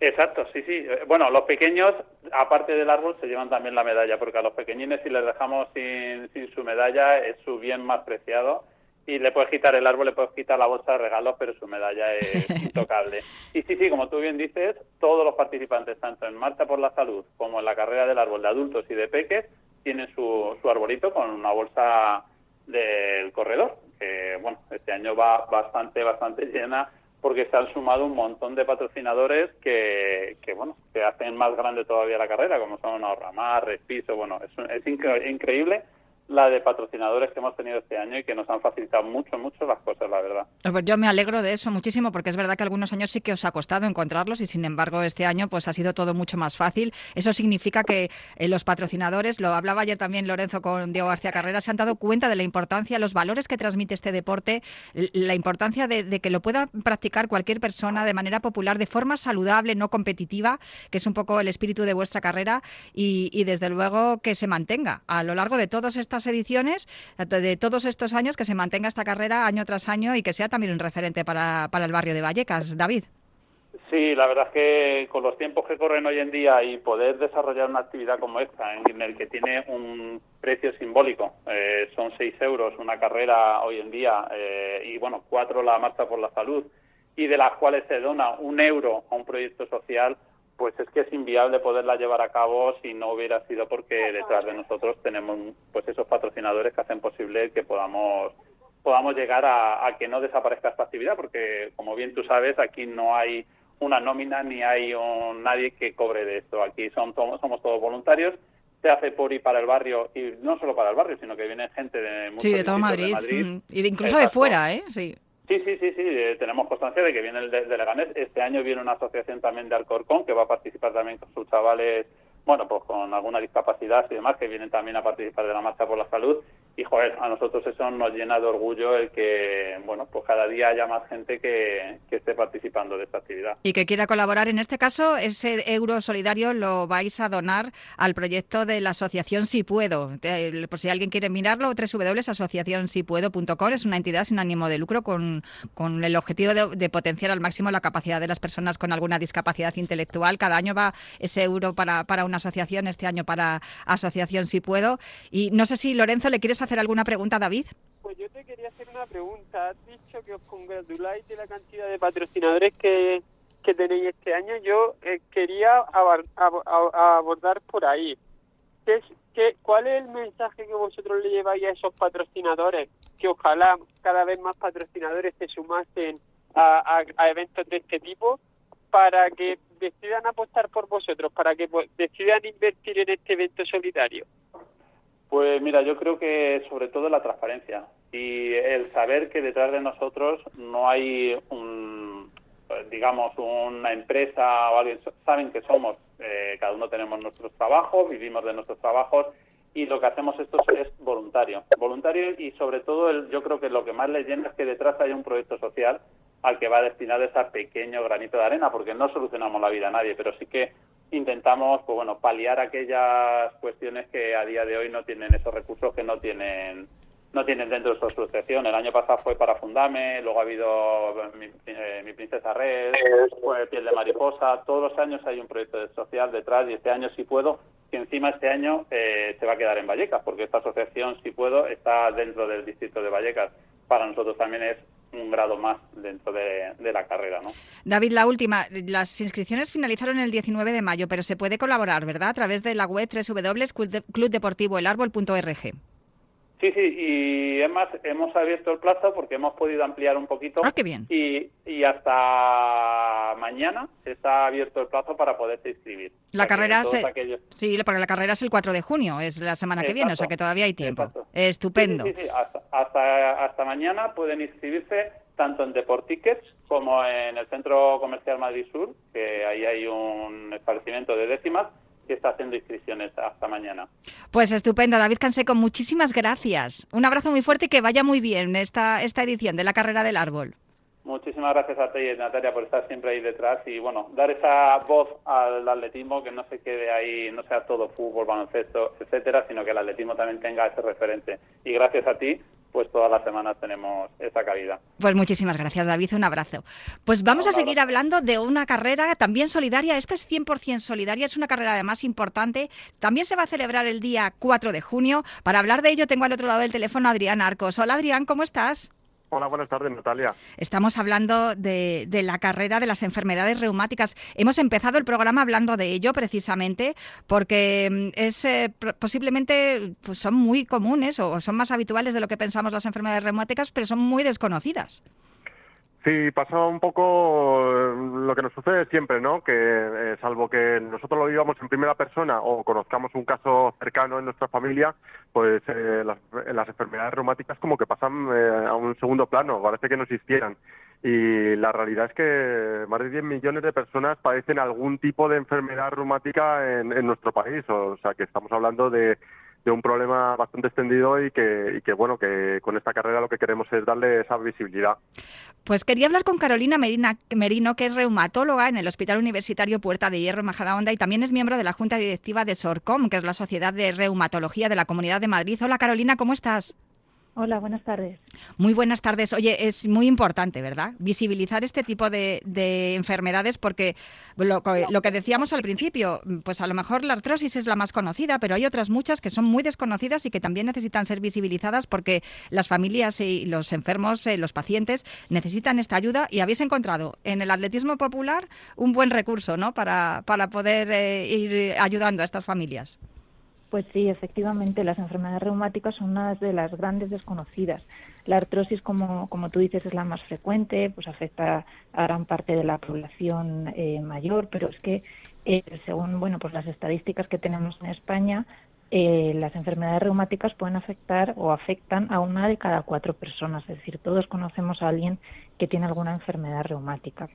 Exacto, sí, sí. Bueno, los pequeños, aparte del árbol, se llevan también la medalla, porque a los pequeñines si les dejamos sin, sin su medalla es su bien más preciado y le puedes quitar el árbol, le puedes quitar la bolsa de regalos, pero su medalla es *laughs* intocable. Y sí, sí, como tú bien dices, todos los participantes, tanto en Marcha por la Salud como en la carrera del árbol de adultos y de peques, tienen su, su arbolito con una bolsa del corredor, que bueno, este año va bastante, bastante llena porque se han sumado un montón de patrocinadores que, que bueno, que hacen más grande todavía la carrera, como son Ahorramar, Respiso, bueno, es, es increíble la de patrocinadores que hemos tenido este año y que nos han facilitado mucho, mucho las cosas, la verdad. Pues yo me alegro de eso muchísimo porque es verdad que algunos años sí que os ha costado encontrarlos y sin embargo este año pues ha sido todo mucho más fácil. Eso significa que eh, los patrocinadores, lo hablaba ayer también Lorenzo con Diego García Carrera, se han dado cuenta de la importancia, los valores que transmite este deporte, la importancia de, que lo pueda practicar cualquier persona de manera popular, de forma saludable, no competitiva, que es un poco el espíritu de vuestra carrera y, y desde luego que se mantenga a lo largo de todos estos ediciones, de todos estos años, que se mantenga esta carrera año tras año y que sea también un referente para, para el barrio de Vallecas. David. Sí, la verdad es que con los tiempos que corren hoy en día y poder desarrollar una actividad como esta, en el que tiene un precio simbólico, eh, son 6 euros una carrera hoy en día eh, y bueno, cuatro la marcha por la salud, y de las cuales se dona un euro a un proyecto social, pues es que es inviable poderla llevar a cabo si no hubiera sido porque detrás de nosotros tenemos pues esos patrocinadores que hacen posible que podamos podamos llegar a, que no desaparezca esta actividad porque como bien tú sabes aquí no hay una nómina ni hay un, nadie que cobre de esto. Aquí son somos todos voluntarios se hace por y para el barrio y no solo para el barrio sino que viene gente de sí de todo Madrid, mm, y incluso de fuera eh sí Sí, sí, sí, sí, eh, tenemos constancia de que viene el de, Leganés. Este año viene una asociación también de Alcorcón que va a participar también con sus chavales, bueno, pues con alguna discapacidad y demás, que vienen también a participar de la Marcha por la Salud y joder, a nosotros eso nos llena de orgullo el que, bueno, pues cada día haya más gente que, esté participando de esta actividad. Y que quiera colaborar. En este caso, ese euro solidario lo vais a donar al proyecto de la asociación Si Puedo. Por si alguien quiere mirarlo, www.asociacionsipuedo.com es una entidad sin ánimo de lucro con, con el objetivo de, potenciar al máximo la capacidad de las personas con alguna discapacidad intelectual. Cada año va ese euro para, para una asociación, este año para Asociación Si Puedo. Y no sé si, Lorenzo, le quieres hacer alguna pregunta, David? Pues yo te quería hacer una pregunta. Has dicho que os congratuláis de la cantidad de patrocinadores que, tenéis este año. Yo eh, quería abordar por ahí. ¿Qué qué, ¿Cuál es el mensaje que vosotros le lleváis a esos patrocinadores? Que ojalá cada vez más patrocinadores se sumasen a, a eventos de este tipo para que decidan apostar por vosotros, para que decidan invertir en este evento solidario. Pues mira, yo creo que sobre todo la transparencia y el saber que detrás de nosotros no hay un, digamos, una empresa o alguien, saben que somos, eh, cada uno tenemos nuestros trabajos, vivimos de nuestros trabajos y lo que hacemos esto es voluntario. Voluntario y sobre todo yo creo que lo que más les llena es que detrás hay un proyecto social al que va destinado ese pequeño granito de arena, porque no solucionamos la vida a nadie, pero sí que intentamos pues bueno paliar aquellas cuestiones que a día de hoy no tienen esos recursos que no tienen no tienen dentro de su asociación. El año pasado fue para Fundame, luego ha habido mi, eh, Princesa Red, fue Piel de Mariposa. Todos los años hay un proyecto social detrás y este año, si puedo, que encima este año eh, se va a quedar en Vallecas, porque esta asociación, si puedo, está dentro del distrito de Vallecas. Para nosotros también es un grado más dentro de, la carrera. ¿no? David, la última. Las inscripciones finalizaron el 19 de mayo, pero se puede colaborar, ¿verdad? A través de la web www.clubdeportivoelárbol.org. Sí, sí, y es más, hemos abierto el plazo porque hemos podido ampliar un poquito. Ah, qué bien. Y, y hasta mañana está abierto el plazo para poderse inscribir. La carrera es, sí, porque la carrera es el 4 de junio, es la semana que viene, o sea que todavía hay tiempo. Estupendo. Sí, sí, sí, Hasta, hasta, mañana pueden inscribirse tanto en Deportickets como en el Centro Comercial Madrid Sur, que ahí hay un establecimiento de décimas que está haciendo inscripciones hasta mañana. Pues estupendo, David Canseco, muchísimas gracias. Un abrazo muy fuerte y que vaya muy bien esta, esta edición de la Carrera del Árbol. Muchísimas gracias a ti, Natalia, por estar siempre ahí detrás y, bueno, dar esa voz al atletismo, que no se quede ahí, no sea todo fútbol, baloncesto, etcétera, sino que el atletismo también tenga ese referente. Y gracias a ti pues todas las semanas tenemos esta cabida. Pues muchísimas gracias, David. Un abrazo. Pues vamos a seguir hablando de una carrera también solidaria. Esta es 100% solidaria, es una carrera además importante. También se va a celebrar el día 4 de junio. Para hablar de ello tengo al otro lado del teléfono a Adrián Arcos. Hola, Adrián, ¿cómo estás? Hola, buenas tardes, Natalia. Estamos hablando de, la carrera de las enfermedades reumáticas. Hemos empezado el programa hablando de ello precisamente porque mm, es eh, posiblemente pues son muy comunes o son más habituales de lo que pensamos las enfermedades reumáticas, pero son muy desconocidas. Sí, pasa un poco eh, lo que nos sucede siempre, ¿no? Que eh, salvo que nosotros lo vivamos en primera persona o conozcamos un caso cercano en nuestra familia, pues eh, las, las, enfermedades reumáticas como que pasan a un segundo plano, parece que no existieran. Y la realidad es que más de 10 millones de personas padecen algún tipo de enfermedad reumática en nuestro país, o sea que estamos hablando de de un problema bastante extendido y que, bueno, que con esta carrera lo que queremos es darle esa visibilidad. Pues quería hablar con Carolina Merino, que es reumatóloga en el Hospital Universitario Puerta de Hierro Majadahonda y también es miembro de la Junta Directiva de SORCOM, que es la Sociedad de Reumatología de la Comunidad de Madrid. Hola Carolina, ¿cómo estás? Hola, buenas tardes. Muy buenas tardes. Oye, es muy importante, ¿verdad? Visibilizar este tipo de, enfermedades porque lo, que decíamos al principio, pues a lo mejor la artrosis es la más conocida, pero hay otras muchas que son muy desconocidas y que también necesitan ser visibilizadas porque las familias y los enfermos, eh, los pacientes, necesitan esta ayuda y habéis encontrado en el atletismo popular un buen recurso, ¿no? Para, para poder eh, ir ayudando a estas familias. Pues sí, efectivamente, las enfermedades reumáticas son una de las grandes desconocidas. La artrosis, como, como tú dices, es la más frecuente, pues afecta a gran parte de la población eh, mayor, pero es que eh, según bueno, pues las estadísticas que tenemos en España, eh, las enfermedades reumáticas pueden afectar o afectan a una de cada cuatro personas, es decir, todos conocemos a alguien que tiene alguna enfermedad reumática.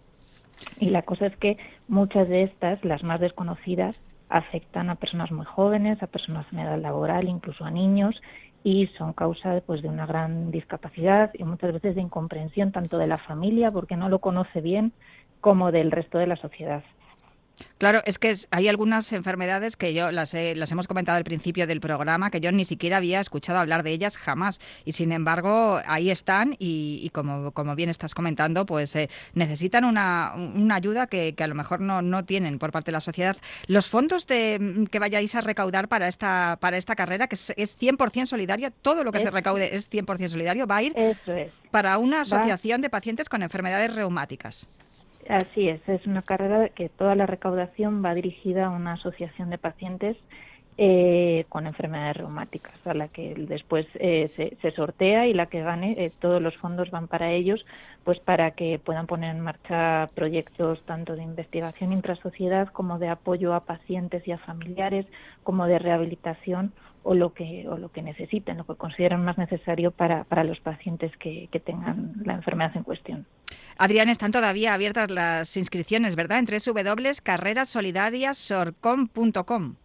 Y la cosa es que muchas de estas, las más desconocidas, afectan a personas muy jóvenes, a personas en edad laboral, incluso a niños y son causa pues, de una gran discapacidad y muchas veces de incomprensión tanto de la familia porque no lo conoce bien como del resto de la sociedad. Claro, es que hay algunas enfermedades que yo las, las hemos comentado al principio del programa, que yo ni siquiera había escuchado hablar de ellas jamás. Y sin embargo, ahí están y, como, como, bien estás comentando, pues eh, necesitan una, una ayuda que, que, a lo mejor no, no tienen por parte de la sociedad. Los fondos de, mm, que vayáis a recaudar para esta, para esta carrera, que es, es 100% solidaria, todo lo que se recaude es 100% solidario, va a ir para una asociación de pacientes con enfermedades reumáticas. Así es, es una carrera que toda la recaudación va dirigida a una asociación de pacientes eh, con enfermedades reumáticas, a la que después eh, se, sortea y la que gane, eh, todos los fondos van para ellos, pues para que puedan poner en marcha proyectos tanto de investigación intrasociedad como de apoyo a pacientes y a familiares, como de rehabilitación o lo que o lo que necesiten, lo que consideran más necesario para, para los pacientes que, que tengan la enfermedad en cuestión. Adrián, están todavía abiertas las inscripciones, ¿verdad? En www.carrerasolidariasorcom.com.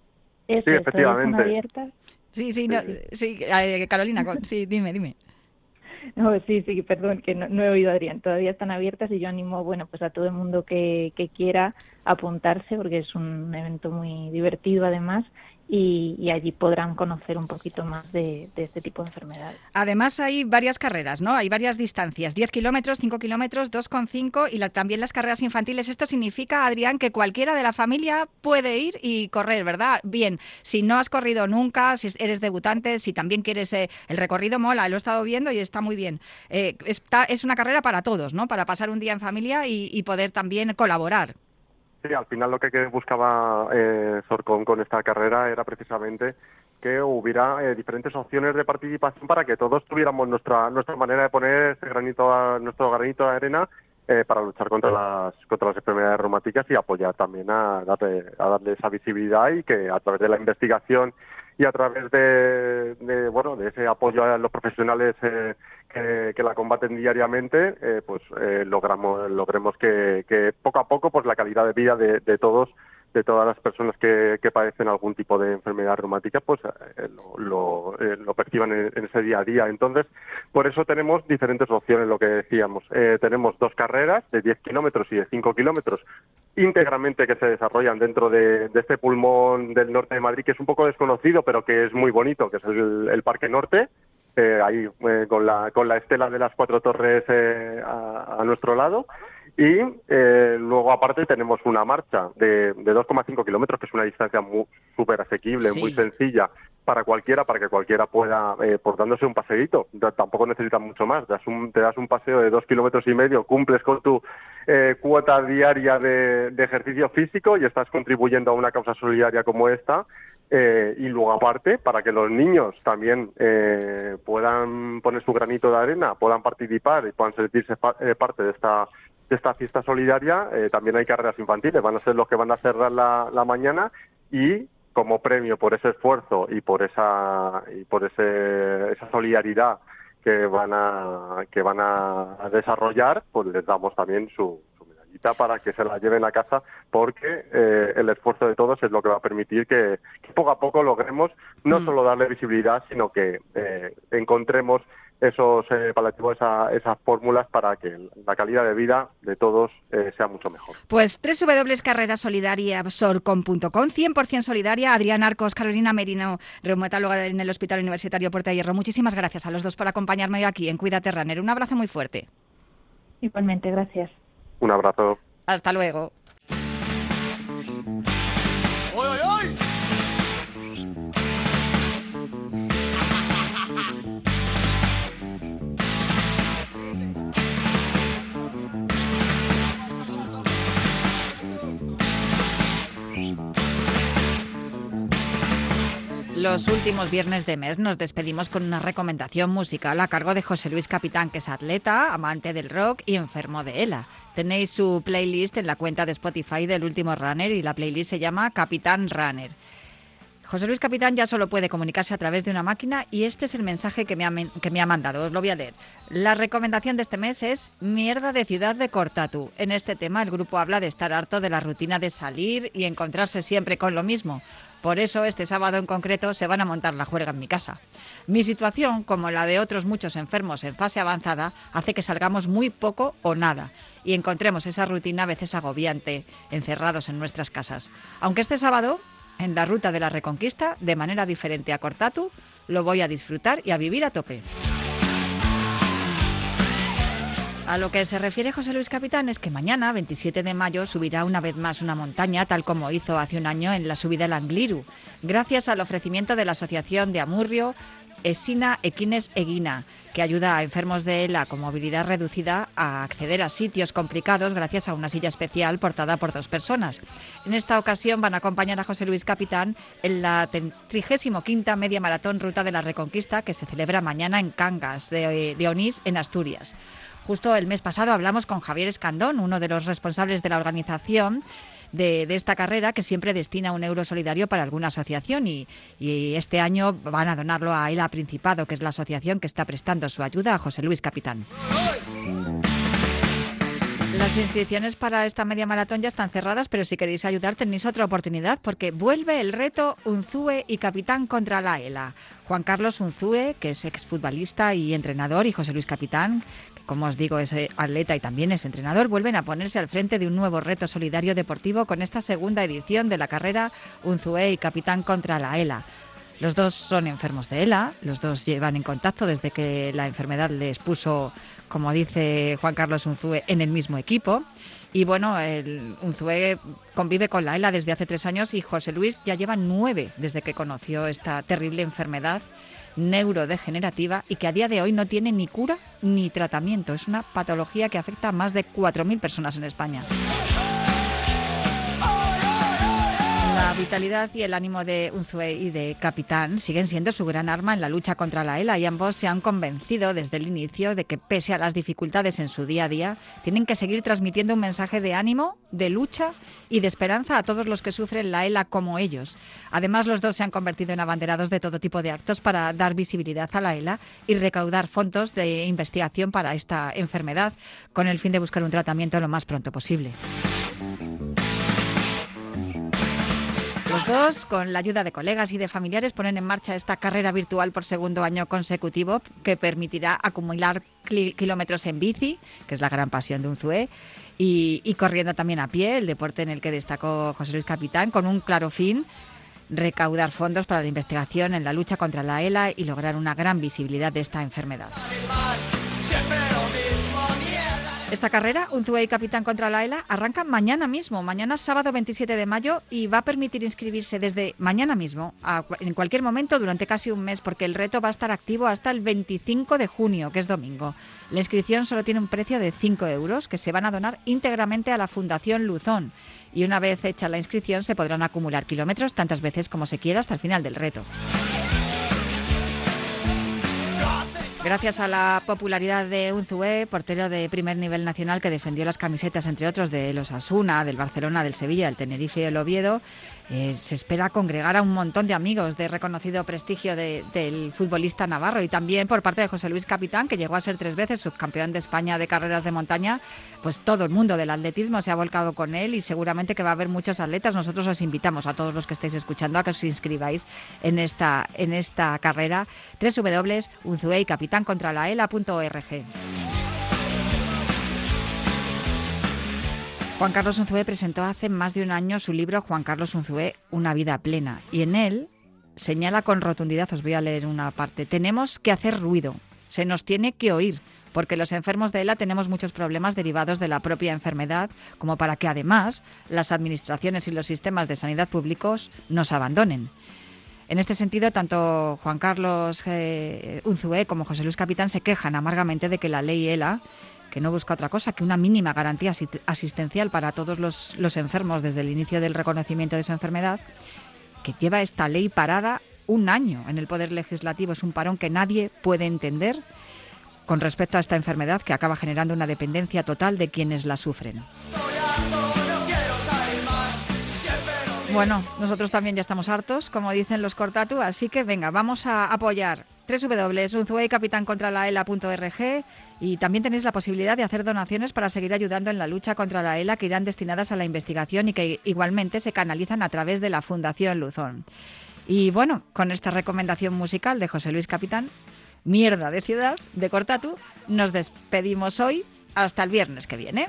sí, efectivamente. abiertas. Sí, sí, sí, eh, Carolina, sí, dime, dime. *laughs* No, sí, sí, perdón, que no, he oído a Adrián. Todavía están abiertas y yo animo, bueno, pues a todo el mundo que, que quiera apuntarse porque es un evento muy divertido además y, allí podrán conocer un poquito más de, este tipo de enfermedades. Además hay varias carreras, ¿no? Hay varias distancias, 10 kilómetros, 5 kilómetros, 2,5 y también las carreras infantiles. Esto significa, Adrián, que cualquiera de la familia puede ir y correr, ¿verdad? Bien, si no has corrido nunca, si eres debutante, si también quieres eh, el recorrido, mola, lo he estado viendo y está muy bien. Eh, es una carrera para todos, ¿no? Para pasar un día en familia y poder también colaborar. Sí, al final lo que buscaba eh, Sorcon con esta carrera era precisamente que hubiera eh, diferentes opciones de participación para que todos tuviéramos nuestra nuestra manera de poner este granito nuestro granito de arena eh, para luchar contra las contra las enfermedades reumáticas y apoyar también a darle, a darle esa visibilidad y que a través de la investigación y a través de, bueno de ese apoyo a los profesionales eh, que, la combaten diariamente eh, pues eh, logramos logremos que, poco a poco pues la calidad de vida de, todos de todas las personas que, padecen algún tipo de enfermedad reumática pues lo, lo, perciban en, ese día a día. Entonces por eso tenemos diferentes opciones lo que decíamos. Tenemos dos carreras de 10 kilómetros y de 5 kilómetros íntegramente que se desarrollan dentro de, este pulmón del norte de Madrid, que es un poco desconocido, pero que es muy bonito, que es el, Parque Norte, eh, ahí eh, con, la, con la estela de las cuatro torres eh, a, nuestro lado. Y luego, aparte, tenemos una marcha de, de 2,5 kilómetros, que es una distancia súper asequible, muy sencilla para cualquiera, para que cualquiera pueda, por dándose un paseíto. Tampoco necesitas mucho más. Das un, te das un paseo de dos kilómetros y medio, cumples con tu eh, cuota diaria de, ejercicio físico y estás contribuyendo a una causa solidaria como esta Eh, y luego aparte, para que los niños también eh, puedan poner su granito de arena, puedan participar y puedan sentirse eh, parte de esta de esta fiesta solidaria, también hay carreras infantiles, van a ser los que van a cerrar la, la mañana y como premio por ese esfuerzo y por esa y por ese, esa solidaridad que van a que van a desarrollar, pues les damos también su, para que se la lleven a casa porque eh, el esfuerzo de todos es lo que va a permitir que, poco a poco logremos no mm. solo darle visibilidad, sino que eh, encontremos esos eh, paliativos, esas fórmulas para que la calidad de vida de todos eh, sea mucho mejor. Pues www.carrerasolidaria.com 100% solidaria. Adrián Arcos, Carolina Merino, reumatóloga en el Hospital Universitario Puerta de Hierro. Muchísimas gracias a los dos por acompañarme hoy aquí en Cuídate Runner. Un abrazo muy fuerte. Igualmente, gracias. Un abrazo. Hasta luego. Los últimos viernes de mes nos despedimos con una recomendación musical a cargo de José Luis Capitán, que es atleta, amante del rock y enfermo de ELA. Tenéis su playlist en la cuenta de Spotify del último runner y la playlist se llama Capitán Runner. José Luis Capitán ya solo puede comunicarse a través de una máquina y este es el mensaje que me, ha, que me ha mandado. Os lo voy a leer. La recomendación de este mes es Mierda de Ciudad de Cortatu. En este tema el grupo habla de estar harto de la rutina de salir y encontrarse siempre con lo mismo. Por eso, este sábado en concreto se van a montar la juerga en mi casa. Mi situación, como la de otros muchos enfermos en fase avanzada, hace que salgamos muy poco o nada y encontremos esa rutina a veces agobiante, encerrados en nuestras casas. Aunque este sábado, en la ruta de la Reconquista, de manera diferente a Cortatu, lo voy a disfrutar y a vivir a tope. A lo que se refiere José Luis Capitán es que mañana, 27 de mayo, subirá una vez más una montaña, tal como hizo hace un año en la subida al Angliru, gracias al ofrecimiento de la Asociación de Amurrio Esina Equines Eguina, que ayuda a enfermos de ELA con movilidad reducida a acceder a sitios complicados gracias a una silla especial portada por dos personas. En esta ocasión van a acompañar a José Luis Capitán en la 35 Media Maratón Ruta de la Reconquista que se celebra mañana en Cangas de, de Onís, en Asturias. Justo el mes pasado hablamos con Javier Escandón, uno de los responsables de la organización. De, esta carrera que siempre destina un euro solidario para alguna asociación y, este año van a donarlo a ELA Principado, que es la asociación que está prestando su ayuda a José Luis Capitán. Las inscripciones para esta media maratón ya están cerradas, pero si queréis ayudar tenéis otra oportunidad porque vuelve el reto Unzue y Capitán contra la ELA. Juan Carlos Unzue, que es exfutbolista y entrenador, y José Luis Capitán, como os digo, es atleta y también es entrenador, vuelven a ponerse al frente de un nuevo reto solidario deportivo con esta segunda edición de la carrera Unzué y Capitán contra la ELA. Los dos son enfermos de ELA, los dos llevan en contacto desde que la enfermedad les puso, como dice Juan Carlos Unzué, en el mismo equipo. Y bueno, el Unzué convive con la ELA desde hace tres años y José Luis ya lleva nueve desde que conoció esta terrible enfermedad neurodegenerativa y que a día de hoy no tiene ni cura ni tratamiento. Es una patología que afecta a más de 4.000 personas en España. La vitalidad y el ánimo de Unzué y de Capitán siguen siendo su gran arma en la lucha contra la ELA y ambos se han convencido desde el inicio de que pese a las dificultades en su día a día, tienen que seguir transmitiendo un mensaje de ánimo, de lucha y de esperanza a todos los que sufren la ELA como ellos. Además, los dos se han convertido en abanderados de todo tipo de actos para dar visibilidad a la ELA y recaudar fondos de investigación para esta enfermedad, con el fin de buscar un tratamiento lo más pronto posible. Los dos, con la ayuda de colegas y de familiares, ponen en marcha esta carrera virtual por segundo año consecutivo que permitirá acumular kilómetros en bici, que es la gran pasión de un ZUE, y, corriendo también a pie, el deporte en el que destacó José Luis Capitán, con un claro fin recaudar fondos para la investigación en la lucha contra la ELA y lograr una gran visibilidad de esta enfermedad. Esta carrera, un y Capitán contra la ELA, arranca mañana mismo, mañana sábado 27 de mayo, y va a permitir inscribirse desde mañana mismo, en cualquier momento, durante casi un mes, porque el reto va a estar activo hasta el 25 de junio, que es domingo. La inscripción solo tiene un precio de 5 euros, que se van a donar íntegramente a la Fundación Luzón. Y una vez hecha la inscripción, se podrán acumular kilómetros tantas veces como se quiera hasta el final del reto. Gracias a la popularidad de Unzué, portero de primer nivel nacional que defendió las camisetas, entre otros, de los Asuna, del Barcelona, del Sevilla, del Tenerife y el Oviedo, eh, se espera congregar a un montón de amigos de reconocido prestigio del futbolista navarro y también por parte de José Luis Capitán, que llegó a ser tres veces subcampeón de España de carreras de montaña, pues todo el mundo del atletismo se ha volcado con él y seguramente que va a haber muchos atletas. Nosotros os invitamos a todos los que estéis escuchando a que os inscribáis en esta, en esta carrera www.unzueicapitancontralaela.org. Juan Carlos Unzué presentó hace más de un año su libro Juan Carlos Unzué, Una vida plena, y en él señala con rotundidad, os voy a leer una parte, tenemos que hacer ruido, se nos tiene que oír, porque los enfermos de ELA tenemos muchos problemas derivados de la propia enfermedad, como para que además las administraciones y los sistemas de sanidad públicos nos abandonen. En este sentido, tanto Juan Carlos eh, Unzué como José Luis Capitán se quejan amargamente de que la ley ELA que no busca otra cosa que una mínima garantía asistencial para todos los, enfermos desde el inicio del reconocimiento de su enfermedad, que lleva esta ley parada un año en el Poder Legislativo. Es un parón que nadie puede entender con respecto a esta enfermedad que acaba generando una dependencia total de quienes la sufren. Bueno, nosotros también ya estamos hartos, como dicen los Cortatu, así que venga, vamos a apoyar www.unzueicapitancontralaela.org y también tenéis la posibilidad de hacer donaciones para seguir ayudando en la lucha contra la ELA que irán destinadas a la investigación y que igualmente se canalizan a través de la Fundación Luzón. Y bueno, con esta recomendación musical de José Luis Capitán, Mierda de Ciudad, de Cortatu, nos despedimos hoy hasta el viernes que viene.